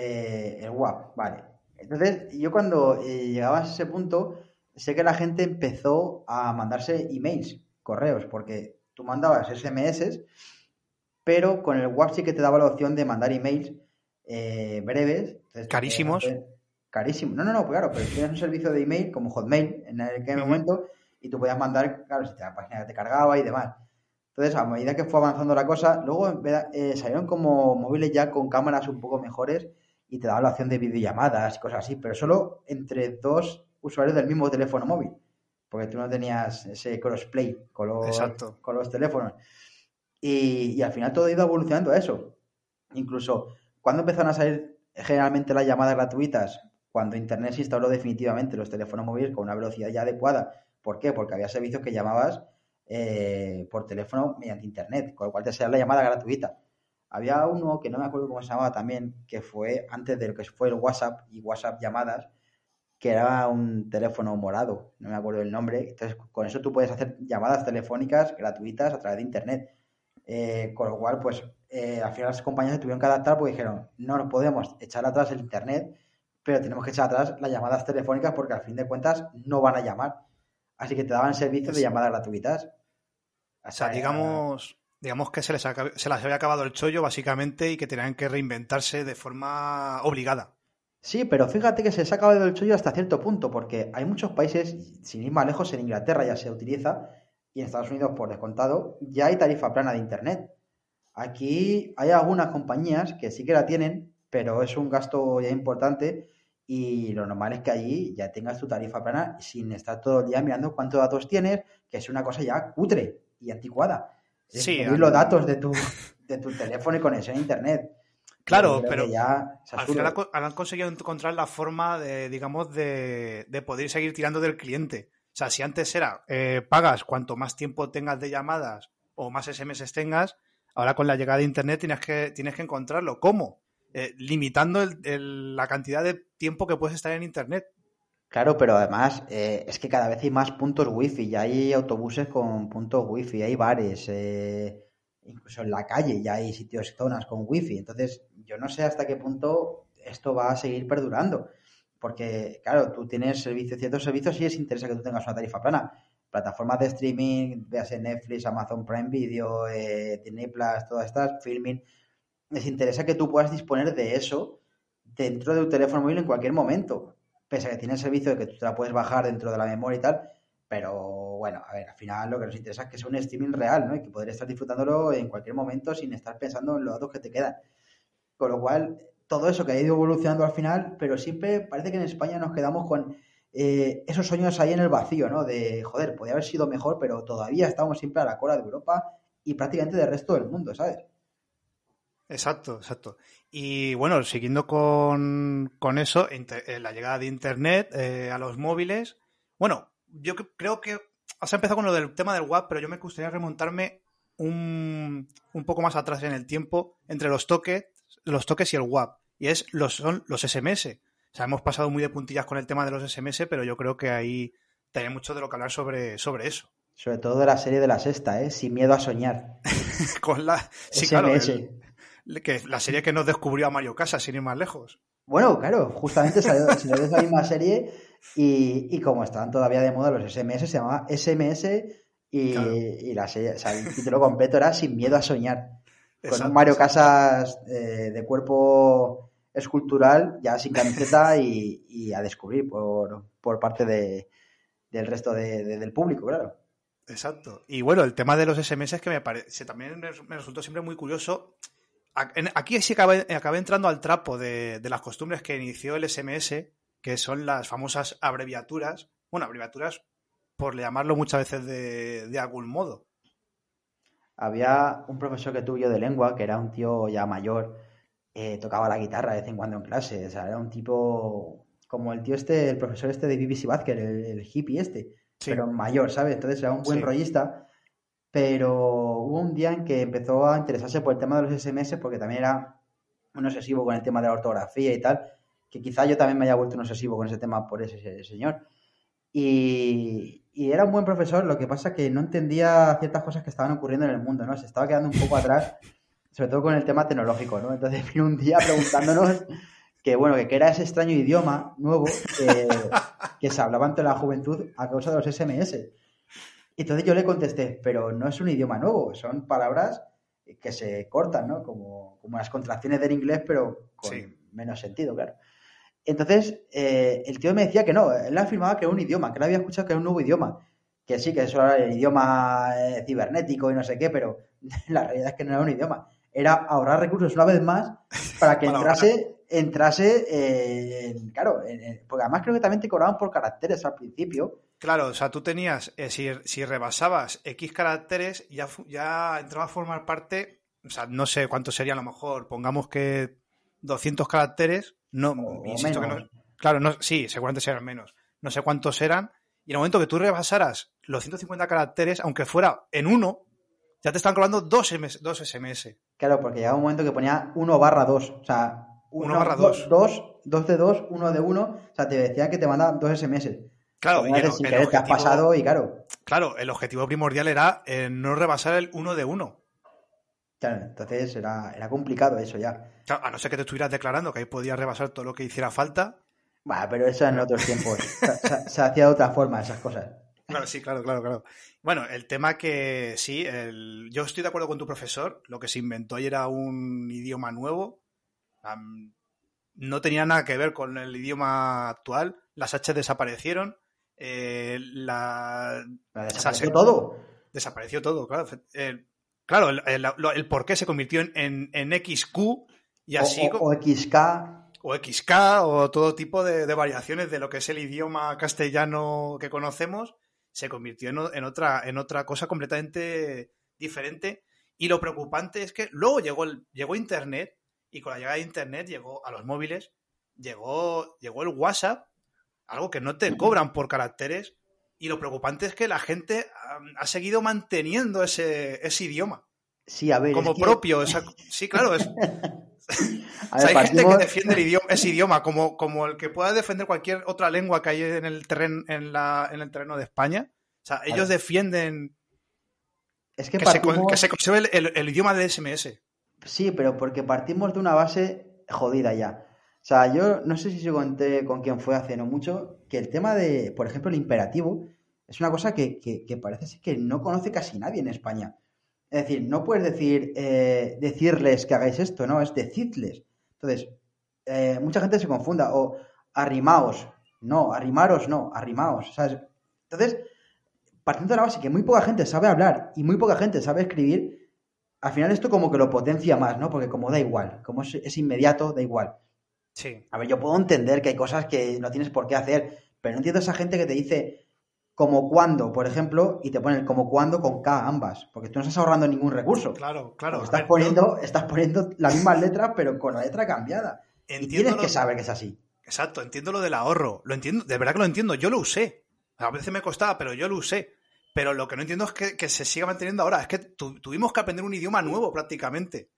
eh, el WAP, vale. Entonces, yo cuando eh, llegaba a ese punto, sé que la gente empezó a mandarse emails, correos, porque tú mandabas SMS, pero con el WAP sí que te daba la opción de mandar emails eh, breves. Entonces, tú Carísimos. podías hacer- Carísimo. No, no, no, claro, pero tienes un servicio de email como Hotmail en aquel momento y tú podías mandar, claro, si la página te cargaba y demás. Entonces, a medida que fue avanzando la cosa, luego eh, salieron como móviles ya con cámaras un poco mejores y te daban la opción de videollamadas y cosas así, pero solo entre dos usuarios del mismo teléfono móvil, porque tú no tenías ese crossplay con los, Exacto. con los teléfonos. Y, y al final todo ha ido evolucionando a eso. Incluso cuando empezaron a salir generalmente las llamadas gratuitas, cuando Internet se instaló definitivamente en los teléfonos móviles con una velocidad ya adecuada. ¿Por qué? Porque había servicios que llamabas eh, por teléfono mediante Internet, con lo cual te hacía la llamada gratuita. Había uno que no me acuerdo cómo se llamaba también, que fue antes de lo que fue el WhatsApp y WhatsApp llamadas, que era un teléfono morado, no me acuerdo el nombre. Entonces, con eso tú puedes hacer llamadas telefónicas gratuitas a través de Internet. Eh, con lo cual, pues, eh, al final las compañías se tuvieron que adaptar porque dijeron, no nos podemos echar atrás el Internet, pero tenemos que echar atrás las llamadas telefónicas porque al fin de cuentas no van a llamar. Así que te daban servicios de llamadas gratuitas. O sea, digamos, digamos que se les, se les había acabado el chollo, básicamente, y que tenían que reinventarse de forma obligada. Sí, pero fíjate que se saca el dedo del chollo hasta cierto punto, porque hay muchos países, sin ir más lejos, en Inglaterra ya se utiliza, y en Estados Unidos, por descontado, ya hay tarifa plana de Internet. Aquí hay algunas compañías que sí que la tienen, pero es un gasto ya importante y lo normal es que allí ya tengas tu tarifa plana sin estar todo el día mirando cuántos datos tienes, que es una cosa ya cutre y anticuada. Sí, al- los datos de tu, de tu teléfono y conexión a Internet. Claro, pero ya Al final han co- han conseguido encontrar la forma de, digamos, de, de poder seguir tirando del cliente. O sea, si antes era eh, pagas cuanto más tiempo tengas de llamadas o más SMS tengas, ahora con la llegada de Internet tienes que, tienes que encontrarlo. ¿Cómo? Eh, limitando el- el- la cantidad de tiempo que puedes estar en Internet. Claro, pero además eh, es que cada vez hay más puntos wifi, ya hay autobuses con puntos wifi, hay bares, eh, incluso en la calle ya hay sitios, zonas con wifi. Entonces, yo no sé hasta qué punto esto va a seguir perdurando. Porque, claro, tú tienes servicios, ciertos servicios y es interesa que tú tengas una tarifa plana. Plataformas de streaming, veas Netflix, Amazon Prime Video, eh, Disney Plus, todas estas, filming. Les interesa que tú puedas disponer de eso dentro de tu teléfono móvil en cualquier momento pese a que tiene el servicio de que tú te la puedes bajar dentro de la memoria y tal, pero bueno, a ver, al final lo que nos interesa es que sea un streaming real, ¿no? Y que poder estar disfrutándolo en cualquier momento sin estar pensando en los datos que te quedan. Con lo cual, todo eso que ha ido evolucionando al final, pero siempre parece que en España nos quedamos con eh, esos sueños ahí en el vacío, ¿no? De, joder, podría haber sido mejor, pero todavía estamos siempre a la cola de Europa y prácticamente del resto del mundo, ¿sabes? Exacto, exacto. Y bueno, siguiendo con, con eso, inter- eh, la llegada de Internet eh, a los móviles. Bueno, yo cre- creo que has empezado con lo del tema del WAP, pero yo me gustaría remontarme un, un poco más atrás en el tiempo entre los toques, los toques y el WAP. Y es los, son los SMS. O sea, hemos pasado muy de puntillas con el tema de los SMS, pero yo creo que ahí tenía mucho de lo que hablar sobre, sobre eso. Sobre todo de la serie de la sexta, ¿eh? Sin miedo a soñar. Con la, sí, claro, SMS. el- que la serie que nos descubrió a Mario Casas, sin ir más lejos. Bueno, claro, justamente salió, salió de esa misma serie y, y como estaban todavía de moda los SMS, se llamaba SMS y, Claro. y la serie, o sea, el título completo era Sin miedo a soñar. Con un Mario exacto. Casas eh, de cuerpo escultural, ya sin camiseta y, y a descubrir por, por parte de, del resto de- de- del público, claro. Exacto. Y bueno, el tema de los SMS es que me parece también me resultó siempre muy curioso. Aquí sí acabé, acabé entrando al trapo de, de las costumbres que inició el SMS, que son las famosas abreviaturas. Bueno, abreviaturas por llamarlo muchas veces de, de algún modo. Había un profesor que tuve yo de lengua, que era un tío ya mayor, eh, tocaba la guitarra de vez en cuando en clase, o sea, era un tipo como el tío este, el profesor este de BBC Badker, el, el hippie este, Sí. pero mayor, ¿sabes? Entonces era un buen Sí. rollista, pero hubo un día en que empezó a interesarse por el tema de los SMS porque también era un obsesivo con el tema de la ortografía y tal, que quizá yo también me haya vuelto un obsesivo con ese tema por ese, ese señor. Y, era un buen profesor, lo que pasa que no entendía ciertas cosas que estaban ocurriendo en el mundo, ¿no? Se estaba quedando un poco atrás, sobre todo con el tema tecnológico, ¿no? Entonces vino un día preguntándonos que, bueno, que era ese extraño idioma nuevo que, que se hablaba entre la juventud a causa de los SMS. Entonces yo le contesté, pero no es un idioma nuevo, son palabras que se cortan, ¿no? Como, como las contracciones del inglés, pero con Sí. menos sentido, claro. Entonces, eh, el tío me decía que no, él afirmaba que era un idioma, que él había escuchado que era un nuevo idioma, que sí, que eso era el idioma eh, cibernético y no sé qué, pero la realidad es que no era un idioma. Era ahorrar recursos una vez más para que Para entrase, entrase, eh, en- claro, en- porque además creo que también te cobraban por caracteres al principio. Claro, o sea, tú tenías, eh, si, si rebasabas X caracteres, ya, ya entraba a formar parte, o sea, no sé cuánto sería a lo mejor, pongamos que 200 caracteres, no, O insisto que menos. no, claro, no, sí, seguramente serán menos, no sé cuántos eran, y en el momento que tú rebasaras los 150 caracteres, aunque fuera en uno, ya te están cobrando dos, MS dos SMS. Claro, porque llegaba un momento que ponía 1 barra 2, o sea, Uno barra dos. 2, 2 de 2, 1 de 1, o sea, te decía que te mandaban dos SMS. Claro, y el- el querer te has objetivo- pasado y claro, Claro, el objetivo primordial era eh, no rebasar el uno de uno. claro, entonces era, era complicado eso ya. Claro, a no ser que te estuvieras declarando que ahí podías rebasar todo lo que hiciera falta. Bueno, pero eso en otros tiempos. Se, se- se hacía de otra forma esas cosas. Claro, sí, claro, claro, claro. Bueno, el tema que sí, el- yo estoy de acuerdo con tu profesor, lo que se inventó ahí era un idioma nuevo. No tenía nada que ver con el idioma actual. Las H desaparecieron. eh, la, desapareció todo. desapareció todo, claro. Eh, claro, el, el- lo- el por qué se convirtió en, en, XQ y así o, o- o XK. o XK o todo tipo de, de variaciones de lo que es el idioma castellano que conocemos, se convirtió en, en otra, en otra cosa completamente diferente. Y lo preocupante es que luego llegó, el- llegó Internet y con la llegada de Internet llegó a los móviles, llegó, llegó el WhatsApp, algo que no te cobran por caracteres. Y lo preocupante es que la gente ha seguido manteniendo ese, ese idioma Sí, a ver. como que- propio. esa- sí, claro, es, a o ver, sea, hay gente que defiende el idioma, ese idioma como, como el que pueda defender cualquier otra lengua que hay en el terreno, en la, en el terreno de España. O sea, ellos defienden Es que que, se, que se conserve el, el- el idioma de SMS. Sí, pero porque partimos de una base jodida ya. O sea, yo no sé si se conté con quién fue hace no mucho, que el tema de, por ejemplo, el imperativo es una cosa que, que- parece que no conoce casi nadie en España. Es decir, no puedes decir, eh, decirles que hagáis esto, no, es decidles. Entonces, eh, mucha gente se confunda, o arrimaos, no, arrimaros, no, arrimaos, ¿sabes? Entonces, partiendo de la base que muy poca gente sabe hablar y muy poca gente sabe escribir, al final esto como que lo potencia más, ¿no? Porque como da igual, como es, es inmediato, da igual. Sí. A ver, yo puedo entender que hay cosas que no tienes por qué hacer, pero no entiendo esa gente que te dice como cuando, por ejemplo, y te pone el como cuando con K ambas, porque tú no estás ahorrando ningún recurso. Claro, claro. A estás ver, poniendo, estás poniendo las mismas letras, pero con la letra cambiada. yo Y entiendo tienes lo- que saber que es así. Exacto, entiendo lo del ahorro. Lo entiendo, de verdad que lo entiendo. Yo lo usé. A veces me costaba, pero yo lo usé. Pero lo que no entiendo es que, que se siga manteniendo ahora. Es que tu- tuvimos que aprender un idioma nuevo prácticamente.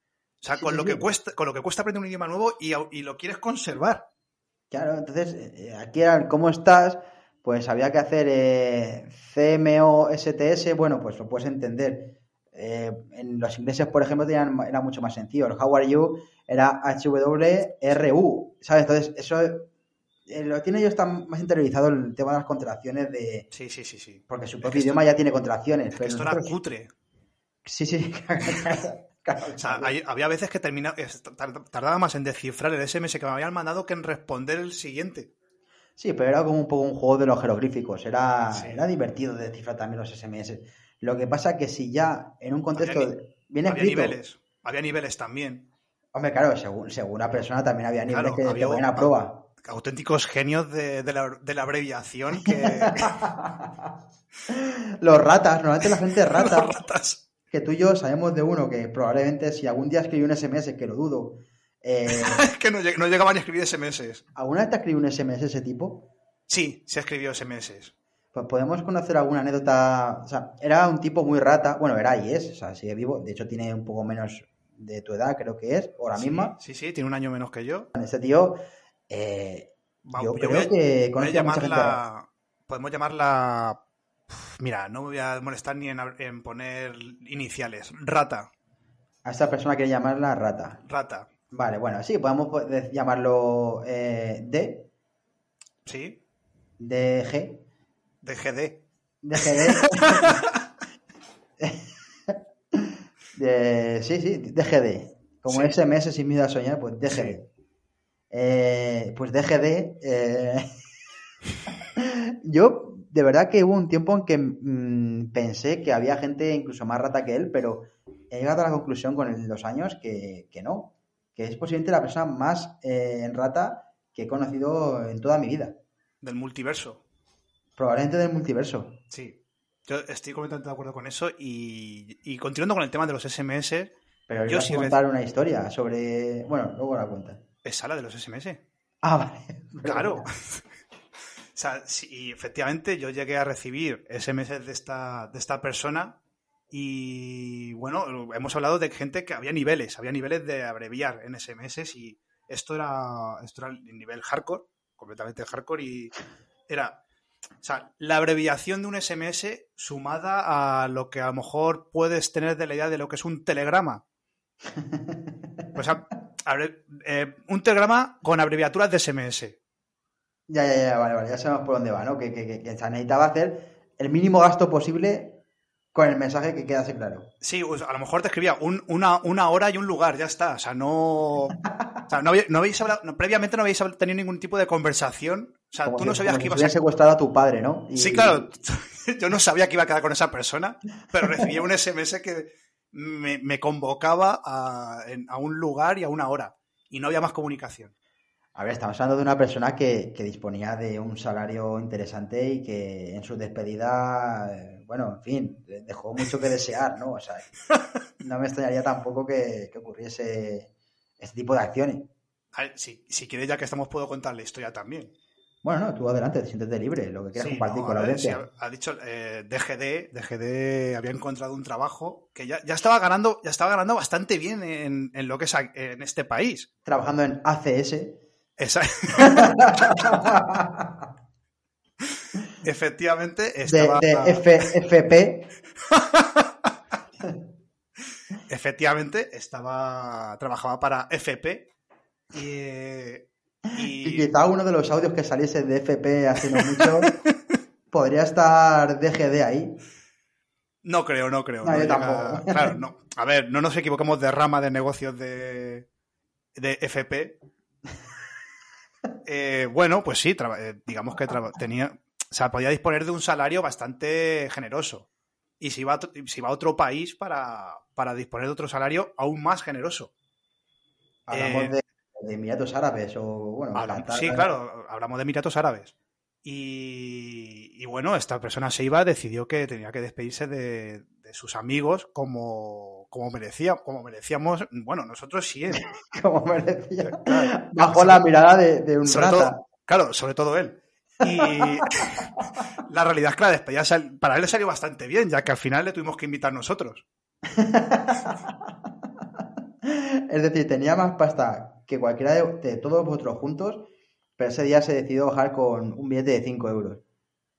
O sea, con sí, lo sí. que cuesta, con lo que cuesta aprender un idioma nuevo y, y lo quieres conservar. Claro, entonces, eh, aquí era el cómo estás, pues había que hacer eh, CMO-STS, bueno, pues lo puedes entender. Eh, en los ingleses, por ejemplo, tenían, era mucho más sencillo. El How are you era HWRU, ¿sabes? Entonces, eso lo tiene ellos tan más interiorizado el tema de las contracciones de... Sí, sí, sí, sí. Porque su Es propio esto- idioma ya tiene contracciones. Es que pero esto era cutre. Sí, sí. claro, O sea, hay- había veces que termina, tardaba más en descifrar el SMS que me habían mandado que en responder el siguiente. Sí, pero era como un poco un juego de los jeroglíficos. Era, Sí. era divertido de descifrar también los SMS. Lo que pasa que si ya en un contexto Había bien Había escrito, niveles. Había niveles también. hombre, claro, según, según la persona también había niveles Claro, que había te ponían a prueba. Auténticos genios de, de la, de la abreviación que. Los ratas, normalmente la gente rata, Los ratas. que tú y yo sabemos de uno que probablemente si algún día escribió un SMS, que lo dudo, eh, Es que no, lleg- no llegaban a escribir SMS. ¿alguna vez te escribió un SMS ese tipo? Sí, se escribió SMS. Pues podemos conocer alguna anécdota. O sea, era un tipo muy rata. Bueno, era y es, o sea, sigue vivo. De hecho, tiene un poco menos de tu edad, creo que es, o la misma. Sí, sí, tiene un año menos que yo. Este tío, eh, yo yo creo a- que rara. llamarla. Podemos llamarla. Mira, no me voy a molestar ni en, en poner iniciales. Rata. A esta persona quiere llamarla rata. Rata. Vale, bueno, sí, podemos po- de- llamarlo eh, D, ¿Sí? DG, De GD. DGD. de, sí, sí, DGD. Como Sí. SMS sin miedo a soñar, pues DGD. Sí. Eh, pues DGD. eh, Yo, de verdad que hubo un tiempo en que mm, pensé que había gente incluso más rata que él, pero he llegado a la conclusión con el- los años que, que no. Que es posiblemente la persona más eh, rata que he conocido en toda mi vida. Del multiverso. Probablemente del multiverso. Sí. Yo estoy completamente de acuerdo con eso. Y, y continuando con el tema de los SMS, Pero Yo yo sí a contar una historia sobre. Bueno, luego la cuenta. Es sala de los SMS. Ah, vale. Claro. o sea, sí, efectivamente yo llegué a recibir SMS de esta, de esta persona y bueno, hemos hablado de gente que había niveles, había niveles de abreviar en SMS y esto era, esto era el nivel hardcore, completamente hardcore y era, o sea, la abreviación de un SMS sumada a lo que a lo mejor puedes tener de la idea de lo que es un telegrama. Pues a- eh, un telegrama con abreviaturas de SMS. Ya, ya, ya, vale, vale, ya sabemos por dónde va, ¿no? Que, que, que, que se necesitaba hacer el mínimo gasto posible con el mensaje que quedase claro. Sí, pues a lo mejor te escribía un- una, una hora y un lugar, ya está. O sea, no. O sea, no, no habéis hablado, no, previamente no habéis tenido ningún tipo de conversación. O sea, Como tú no sabías que ibas a... secuestrado a tu padre, ¿no? Y- Sí, claro. Yo no sabía que iba a quedar con esa persona, pero recibí un SMS que me, me convocaba a, un lugar y a una hora. Y no había más comunicación. A ver, estamos hablando de una persona que, que disponía de un salario interesante y que en su despedida, eh, bueno, en fin, dejó mucho que desear, ¿no? O sea, no me extrañaría tampoco que, que ocurriese este tipo de acciones. A ver, si, si quieres, ya que estamos, puedo contar la historia también. Bueno, no, tú adelante, siéntete libre, lo que quieras Sí, compartir no, con la audiencia. ha, dicho eh, DGD, DGD había encontrado un trabajo que ya, ya estaba ganando, ya estaba ganando bastante bien en, en lo que es a- en este país. Trabajando en ACS. Esa- Efectivamente, de, estaba, de F- FP. efectivamente estaba, trabajaba para FP y, eh, Y y- quizá uno de los audios que saliese de FP hace no mucho podría estar DGD ahí. no creo, no creo. No, no yo llega- tampoco. Claro, no. A ver, no nos equivocamos de rama de negocios de, de FP. Eh, bueno, pues sí, traba- eh, digamos que traba- tenía, o sea, podía disponer de un salario bastante generoso. Y se iba a, otro- se iba a otro país para, para disponer de otro salario aún más generoso. Hablamos Eh, de, de Emiratos Árabes o, bueno, Hablamos- Qatar. sí, claro, hablamos de Emiratos Árabes. Y, y bueno, esta persona se iba, decidió que tenía que despedirse de, de sus amigos como, como, merecía, como merecíamos, bueno, nosotros sí, ¿eh? Como merecía. Claro. Bajo la mirada de, de un sobre rata. todo, claro, sobre todo él. Y la realidad es que la despedida sal- para él le salió bastante bien, ya que al final le tuvimos que invitar nosotros. Es decir, tenía más pasta que cualquiera de, de todos vosotros juntos, pero ese día se decidió bajar con un billete de 5 euros.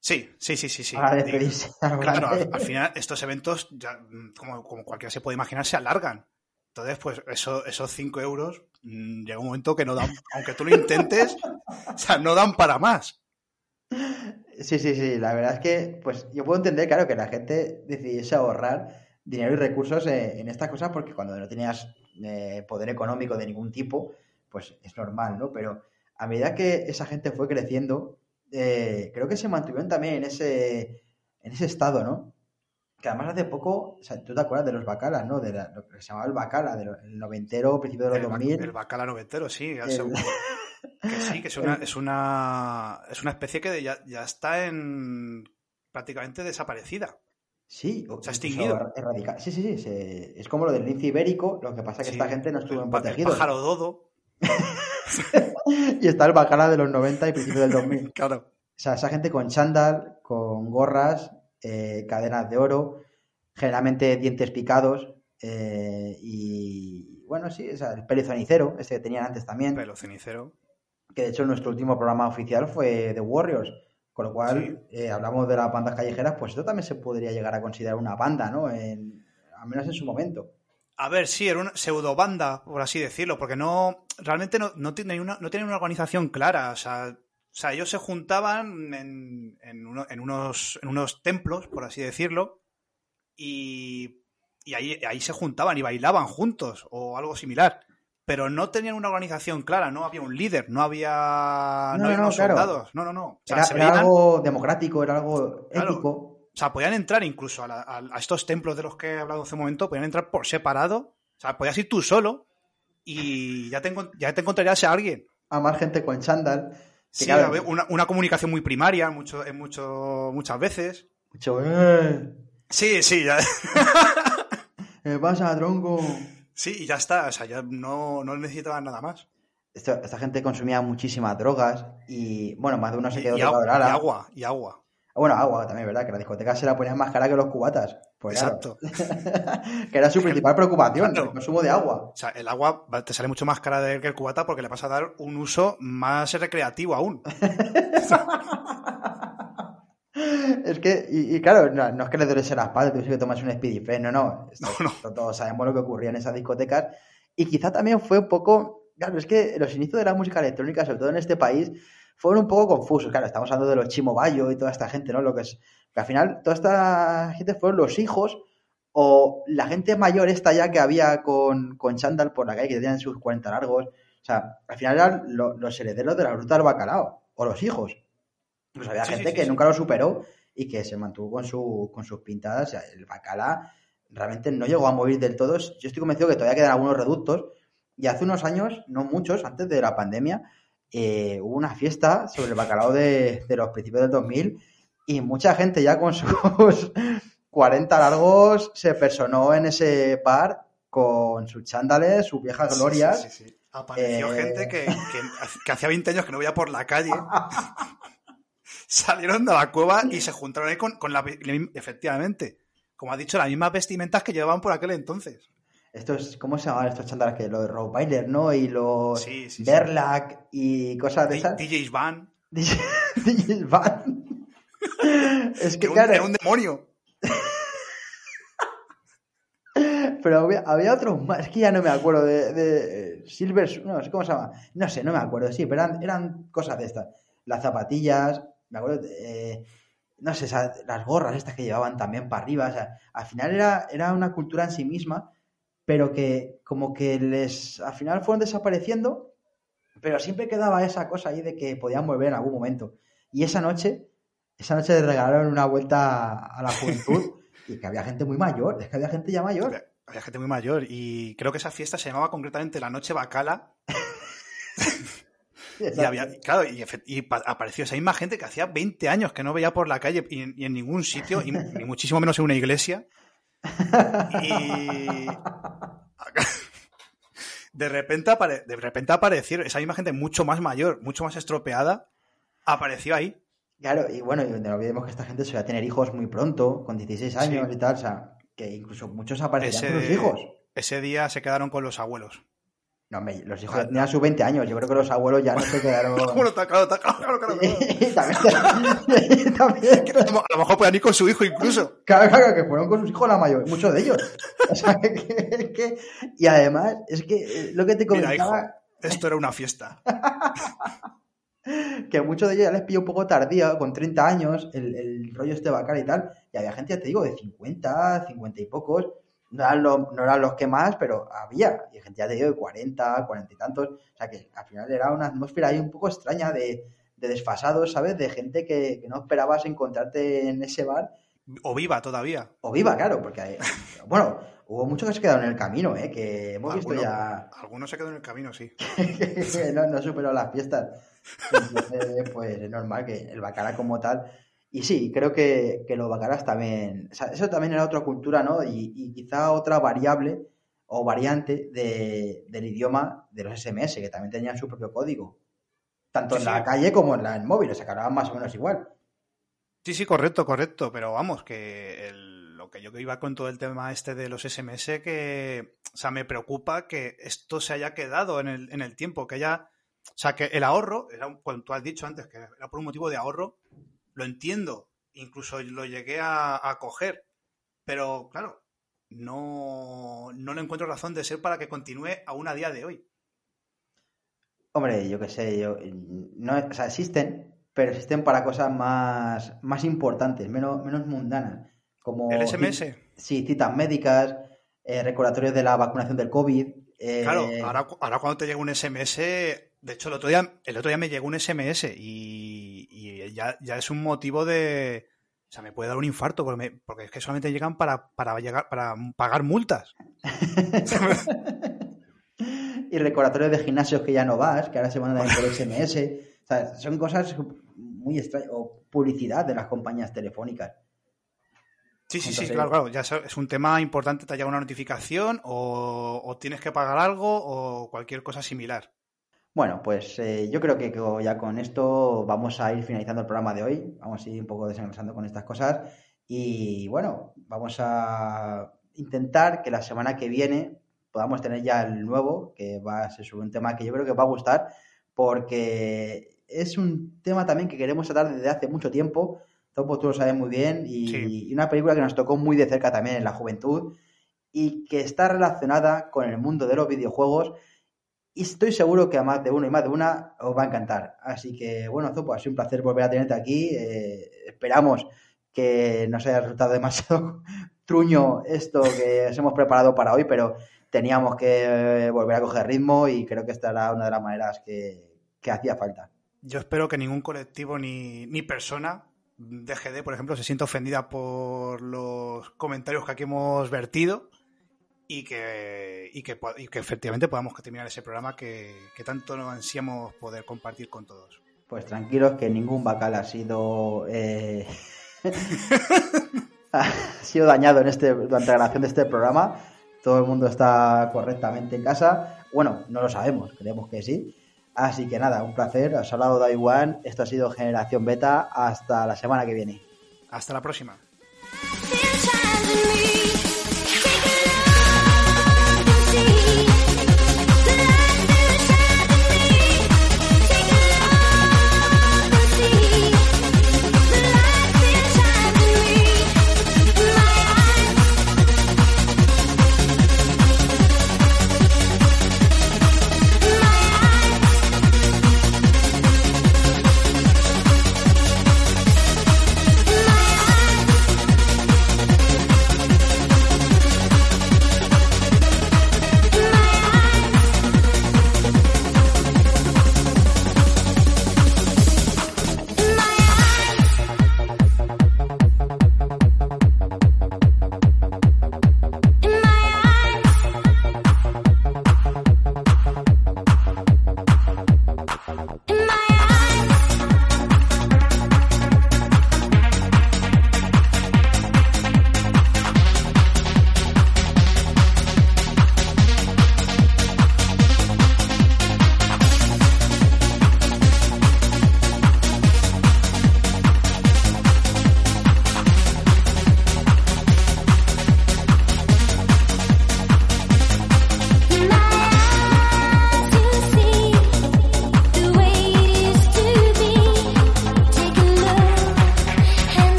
Sí, sí, sí, sí, sí. despedirse. Claro, al, al final estos eventos, ya, mm, como, como cualquiera se puede imaginar, se alargan. Entonces, pues eso, esos 5 euros mm, llega un momento que no dan, aunque tú lo intentes, o sea, no dan para más. Sí, sí, sí. La verdad es que, pues yo puedo entender, claro, que la gente decidiese ahorrar dinero y recursos eh, en estas cosas porque cuando no tenías eh, poder económico de ningún tipo, pues es normal, ¿no? Pero a medida que esa gente fue creciendo, eh, creo que se mantuvieron también en ese, en ese estado, ¿no? Que además hace poco, o sea, tú te acuerdas de los bacalas, ¿no? De la- lo que se llamaba el bacala, del noventero, principio de los El, ba- 2000. el bacala noventero, sí. El- seguro. Que sí, que es una, es una, es una especie que ya, ya está en prácticamente desaparecida. Sí, o Se ha extinguido. Sí, sí, sí. se- Es como lo del lince ibérico, lo que pasa es que Sí, esta gente no estuvo en pa- el protegido. pájaro dodo, Y está el bacala de los 90 y principios del 2000. claro. O sea, esa gente con chándal, con gorras, eh, cadenas de oro, generalmente dientes picados eh, y, bueno, sí, o sea, el pelo cenicero, este que tenían antes también, Pelo cenicero. que de hecho nuestro último programa oficial fue The Warriors, con lo cual eh, hablamos de las bandas callejeras, pues esto también se podría llegar a considerar una banda, ¿no? En, al menos en su momento. A ver, sí, era una pseudo banda, por así decirlo, porque no, realmente no, no tienen una, no tienen una organización clara. O sea, o sea ellos se juntaban en, en, uno- en unos, en unos templos, por así decirlo, y, y ahí, ahí se juntaban y bailaban juntos o algo similar. Pero no tenían una organización clara, no había un líder, no había, no No, había no, unos claro. soldados. No, no, no. O sea, Era, se era veían- algo democrático, era algo Claro. ético. o sea, podían entrar incluso a, la- a- a estos templos de los que he hablado hace un momento, podían entrar por separado. O sea, podías ir tú solo y ya te, ya te encontrarías a alguien. A más gente con chándal. Sí, claro, una, una comunicación muy primaria mucho, en mucho, muchas veces. mucho, "Eh, Sí, sí, ya, ¿Qué pasa, tronco? Sí, y ya está. O sea, ya no, no necesitaban nada más. Esto- esta gente consumía muchísimas drogas y, bueno, más de uno se Y, quedó y tocado agua, y agua, y agua. Bueno, agua también, ¿verdad? Que la discoteca se la ponían más cara que los cubatas. Pues claro, Exacto. que era su principal preocupación, Claro. el consumo de agua. O sea, el agua te sale mucho más cara de que el cubata porque le vas a dar un uso más recreativo aún. Es que, y, y claro, no, no es que le duele la espalda, tú sí que tomas un Speedy Fresh, no, no. Esto- No, todos sabemos lo que ocurría en esas discotecas. Y quizá también fue un poco, claro, es que los inicios de la música electrónica, sobre todo en este país, fueron un poco confusos. Claro, estamos hablando de los Chimo Bayo y toda esta gente, ¿no? Lo que es, que al final toda esta gente fueron los hijos o la gente mayor esta ya que había con, con chándal por la calle, que tenían sus 40 largos, O sea, al final eran lo- los herederos de la ruta del bacalao, o los hijos. Pues había Sí, gente sí, que nunca lo superó y que se mantuvo con, su, con sus pintadas. O sea, el bacala realmente no llegó a morir del todo. Yo estoy convencido que todavía quedan algunos reductos. Y hace unos años, no muchos, antes de la pandemia, eh, hubo una fiesta sobre el bacalao de, de los principios del 2000 y mucha gente ya con sus 40 largos se personó en ese bar con sus chándales, sus viejas glorias. Sí, sí, sí, sí. Apareció Eh, gente que, que, que hacía 20 años que no veía por la calle. Salieron de la cueva y se juntaron ahí con, con la, efectivamente, como ha dicho, las mismas vestimentas que llevaban por aquel entonces. Estos, ¿cómo se llaman estos chándales? Que los de Rottweiler, ¿no? Y los Sí, sí, y cosas de esas. DJ's Van. DJs Van. es que Era un, claro, era un demonio. pero había, había otros más, es que ya no me acuerdo de, de Silver, no sé cómo se llama, no sé, no me acuerdo, sí, pero eran, eran cosas de estas. Las zapatillas, me acuerdo, eh, no sé, esa- las gorras estas que llevaban también para arriba, o sea, al final era, era una cultura en sí misma, pero que como que les, al final fueron desapareciendo, pero siempre quedaba esa cosa ahí de que podían volver en algún momento. Y esa noche, esa noche les regalaron una vuelta a la juventud y que había gente muy mayor, es que había gente ya mayor. Había gente muy mayor y creo que esa fiesta se llamaba concretamente la Noche Bacala. Y había, claro, y, apareció esa misma gente que hacía 20 años que no veía por la calle y, en- y en ningún sitio, y, ni muchísimo menos en una iglesia. Y de repente, apare- de repente apareció esa misma gente mucho más mayor, mucho más estropeada, apareció ahí. Claro, y bueno, y no olvidemos que esta gente se va a tener hijos muy pronto, con 16 años Sí. y tal, o sea, que incluso muchos aparecerían con hijos. ese día se quedaron con los abuelos. No, hombre, los hijos Ah, tenían sus 20 años, yo creo que los abuelos ya no se quedaron... Bueno, está claro, está claro, claro, claro, también, también- A lo mejor puedan ir con su hijo incluso. Claro, claro, que fueron con sus hijos la mayor, muchos de ellos. O sea, que, que- y además, es que eh, lo que te Mira, hijo, comentaba, esto era una fiesta. que muchos de ellos ya les pilló un poco tardía, con 30 años, el, el rollo este bacal y tal, y había gente, ya te digo, de 50, 50 y pocos, no eran, los, no eran los que más, pero había, y gente ya te digo de 40, 40 y tantos, o sea que al final era una atmósfera ahí un poco extraña de, de desfasados, ¿sabes? De gente que, que no esperabas encontrarte en ese bar, O viva todavía. o viva, claro, porque, hay- bueno, hubo muchos que se quedaron en el camino, ¿eh? Que hemos visto ya... Algunos se quedó en el camino, sí. no, no superó las fiestas. Entonces, pues es normal que el bacala como tal. Y sí, creo que, que los bacalas también. o sea, eso también era otra cultura, ¿no? Y, y quizá otra variable o variante de- del idioma de los SMS, que también tenían su propio código. Tanto Sí, en la sí. calle como en la en móvil, o sea, que hablaban más o menos igual. Sí, sí, correcto, correcto. Pero vamos, que el- lo que yo que iba con todo el tema este de los SMS, que, o sea, me preocupa que esto se haya quedado en el, en el tiempo, que haya, o sea, que el ahorro, era un- cuando tú has dicho antes que era por un motivo de ahorro, lo entiendo, incluso lo llegué a, a coger, pero claro, no, no le encuentro razón de ser para que continúe aún a día de hoy. Hombre, yo qué sé, yo, no, o sea, existen, pero existen para cosas más, más importantes, menos, menos mundanas. Como El SMS. Sí, citas médicas, eh, recordatorios de la vacunación del COVID. eh, Claro, ahora, ahora cuando te llega un SMS, de hecho el otro día, el otro día me llegó un SMS y, y ya, ya es un motivo de... O sea, me puede dar un infarto porque, me- porque es que solamente llegan para, para, llegar, para pagar multas. y recordatorios de gimnasios que ya no vas, que ahora se mandan por SMS. O sea, son cosas muy extrañas. O publicidad de las compañías telefónicas. Sí, sí, sí, claro, claro. Ya es- es un tema importante, te llega una notificación o, o tienes que pagar algo o cualquier cosa similar. Bueno, pues eh, yo creo que ya con esto vamos a ir finalizando el programa de hoy. Vamos a ir un poco desengrasando con estas cosas. Y bueno, vamos a intentar que la semana que viene podamos tener ya el nuevo, que va a ser sobre un tema que yo creo que va a gustar, porque es un tema también que queremos tratar desde hace mucho tiempo. Topo, tú lo sabes muy bien, y, Sí. y una película que nos tocó muy de cerca también en la juventud y que está relacionada con el mundo de los videojuegos y estoy seguro que a más de uno y más de una os va a encantar. Así que, bueno, Zopo, ha sido un placer volver a tenerte aquí. Eh, esperamos que nos haya resultado demasiado truño esto que os hemos preparado para hoy, pero teníamos que eh, volver a coger ritmo y creo que esta era una de las maneras que, hacía falta. Yo espero que ningún colectivo ni, ni persona de, por ejemplo, se sienta ofendida por los comentarios que aquí hemos vertido y que, y que, y que efectivamente podamos terminar ese programa que, que tanto nos ansiamos poder compartir con todos. Pues tranquilos que ningún bacal ha sido eh, ha sido dañado en este durante la grabación de este programa. Todo el mundo está correctamente en casa. Bueno, no lo sabemos, creemos que sí. Así que nada, un placer. Os ha hablado Daiwan. Esto ha sido Generación Beta. Hasta la semana que viene. Hasta la próxima.